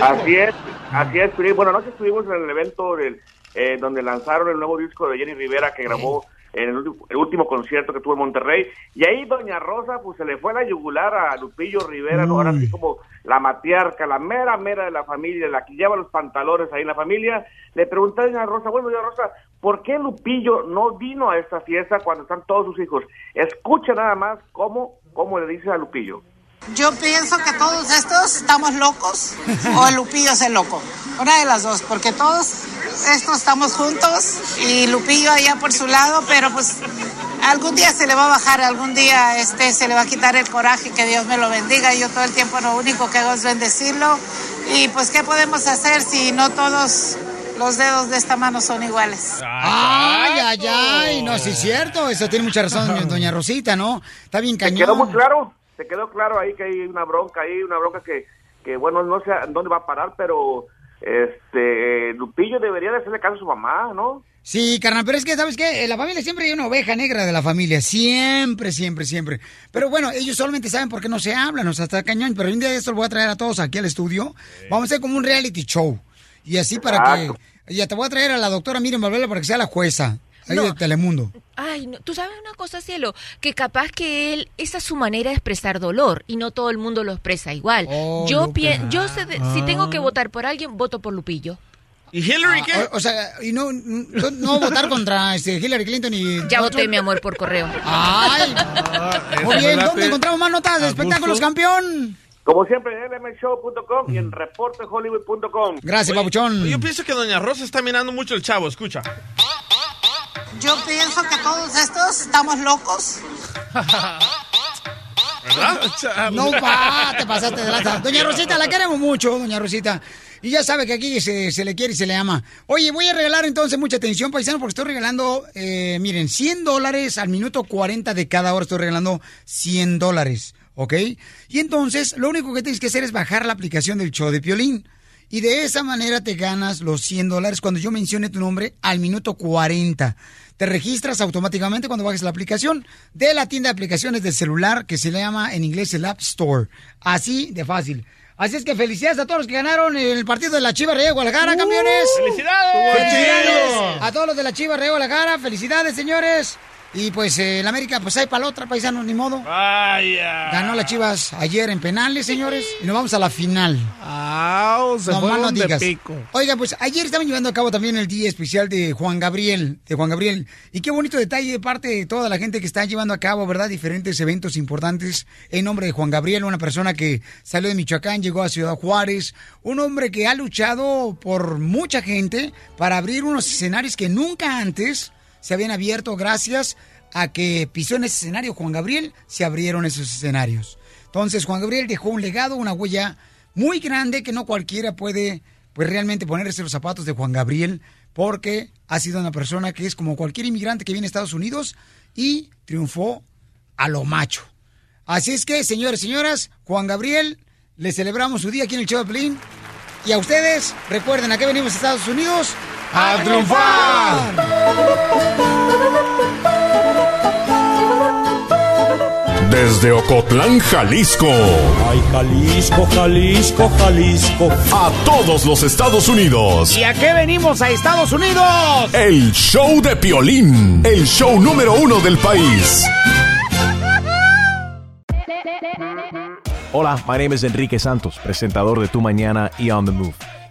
Así es, así es, Piolín. Bueno, anoche estuvimos en el evento del, eh, donde lanzaron el nuevo disco de Jenny Rivera que grabó en el, ulti- el último concierto que tuvo en Monterrey. Y ahí Doña Rosa, pues se le fue a la yugular a Lupillo Rivera, ¿no? ahora así como la matriarca, la mera mera de la familia, la que lleva los pantalones ahí en la familia. Le pregunté a Rosa, bueno, Doña Rosa, ¿por qué Lupillo no vino a esta fiesta cuando están todos sus hijos? Escucha nada más cómo ¿cómo le dices a Lupillo? Yo pienso que todos estos estamos locos o Lupillo es el loco. Una de las dos, porque todos estos estamos juntos y Lupillo allá por su lado, pero pues algún día se le va a bajar, algún día este se le va a quitar el coraje, que Dios me lo bendiga. Yo todo el tiempo lo único que hago es bendecirlo. Y pues, ¿qué podemos hacer si no todos los dedos de esta mano son iguales? Ay, ay, ay. No, sí es cierto. Eso tiene mucha razón, doña Rosita, ¿no? Está bien ¿Te cañón. quedó muy claro? ¿Te quedó claro ahí que hay una bronca ahí, una bronca que, que bueno, no sé a dónde va a parar, pero este Lupillo debería de hacerle caso a su mamá, ¿no? Sí, carnal, pero es que, ¿sabes qué? En la familia siempre hay una oveja negra de la familia. Siempre, siempre, siempre. Pero bueno, ellos solamente saben por qué no se hablan, o sea, está cañón. Pero un día de esto lo voy a traer a todos aquí al estudio. Vamos a hacer como un reality show. Y así para que... Ya te voy a traer a la doctora Miriam Valverde para que sea la jueza. Ahí No. de Telemundo. Ay, no, tú sabes una cosa, cielo, que capaz que él, esa es su manera de expresar dolor y no todo el mundo lo expresa igual. Oh, yo pien- yo sé de- si tengo Ah. que votar por alguien, voto por Lupillo. ¿Y Hillary qué? O, o sea, y no, no, no votar contra este, Hillary Clinton y... Ya otro- voté, mi amor, por correo. Ay, muy bien. ¿Dónde encontramos más notas de espectáculos, campeón? Como siempre en lmshow.com y en reportehollywood.com. Gracias, papuchón. Yo pienso que Doña Rosa está mirando mucho el chavo, escucha. Yo pienso que todos estos estamos locos. ¿Verdad? No, pa, te pasaste de lanza. Doña Rosita, la queremos mucho, doña Rosita. Y ya sabe que aquí se, le quiere y se le ama. Oye, voy a regalar entonces mucha atención, paisano, porque estoy regalando, eh, miren, 100 dólares al minuto 40 de cada hora. Estoy regalando 100 dólares, ¿ok? Y entonces, lo único que tienes que hacer es bajar la aplicación del show de Piolín. Y de esa manera te ganas los 100 dólares cuando yo mencione tu nombre al minuto 40. Te registras automáticamente cuando bajes la aplicación de la tienda de aplicaciones de celular que se le llama en inglés el App Store. Así de fácil. Así es que felicidades a todos los que ganaron el partido de la Chiva Rey de Guadalajara, campeones. ¡Felicidades! ¡Felicidades! A todos los de la Chiva Rey de Guadalajara, felicidades, señores. Y pues eh, el América, pues hay para la otra, paisanos, ni modo. Vaya. Ganó las Chivas ayer en penales, señores. Y nos vamos a la final. se no fueron no de digas. pico. Oiga, pues ayer estaban llevando a cabo también el día especial de Juan Gabriel, de Juan Gabriel. Y qué bonito detalle de parte de toda la gente que está llevando a cabo, ¿verdad? Diferentes eventos importantes en nombre de Juan Gabriel, una persona que salió de Michoacán, llegó a Ciudad Juárez, un hombre que ha luchado por mucha gente para abrir unos escenarios que nunca antes se habían abierto gracias a que pisó en ese escenario Juan Gabriel, se abrieron esos escenarios. Entonces Juan Gabriel dejó un legado, una huella muy grande que no cualquiera puede pues realmente ponerse los zapatos de Juan Gabriel porque ha sido una persona que es como cualquier inmigrante que viene a Estados Unidos y triunfó a lo macho. Así es que, señores señoras, Juan Gabriel, le celebramos su día aquí en el show de Pelín. Y a ustedes, recuerden, ¿a qué venimos a Estados Unidos? ¡A Desde Ocotlán, Jalisco. Ay, Jalisco, Jalisco, Jalisco. A todos los Estados Unidos. ¿Y a qué venimos a Estados Unidos? El show de Piolín. El show número uno del país. Hola, my name is Enrique Santos, presentador de Tu Mañana y On the Move.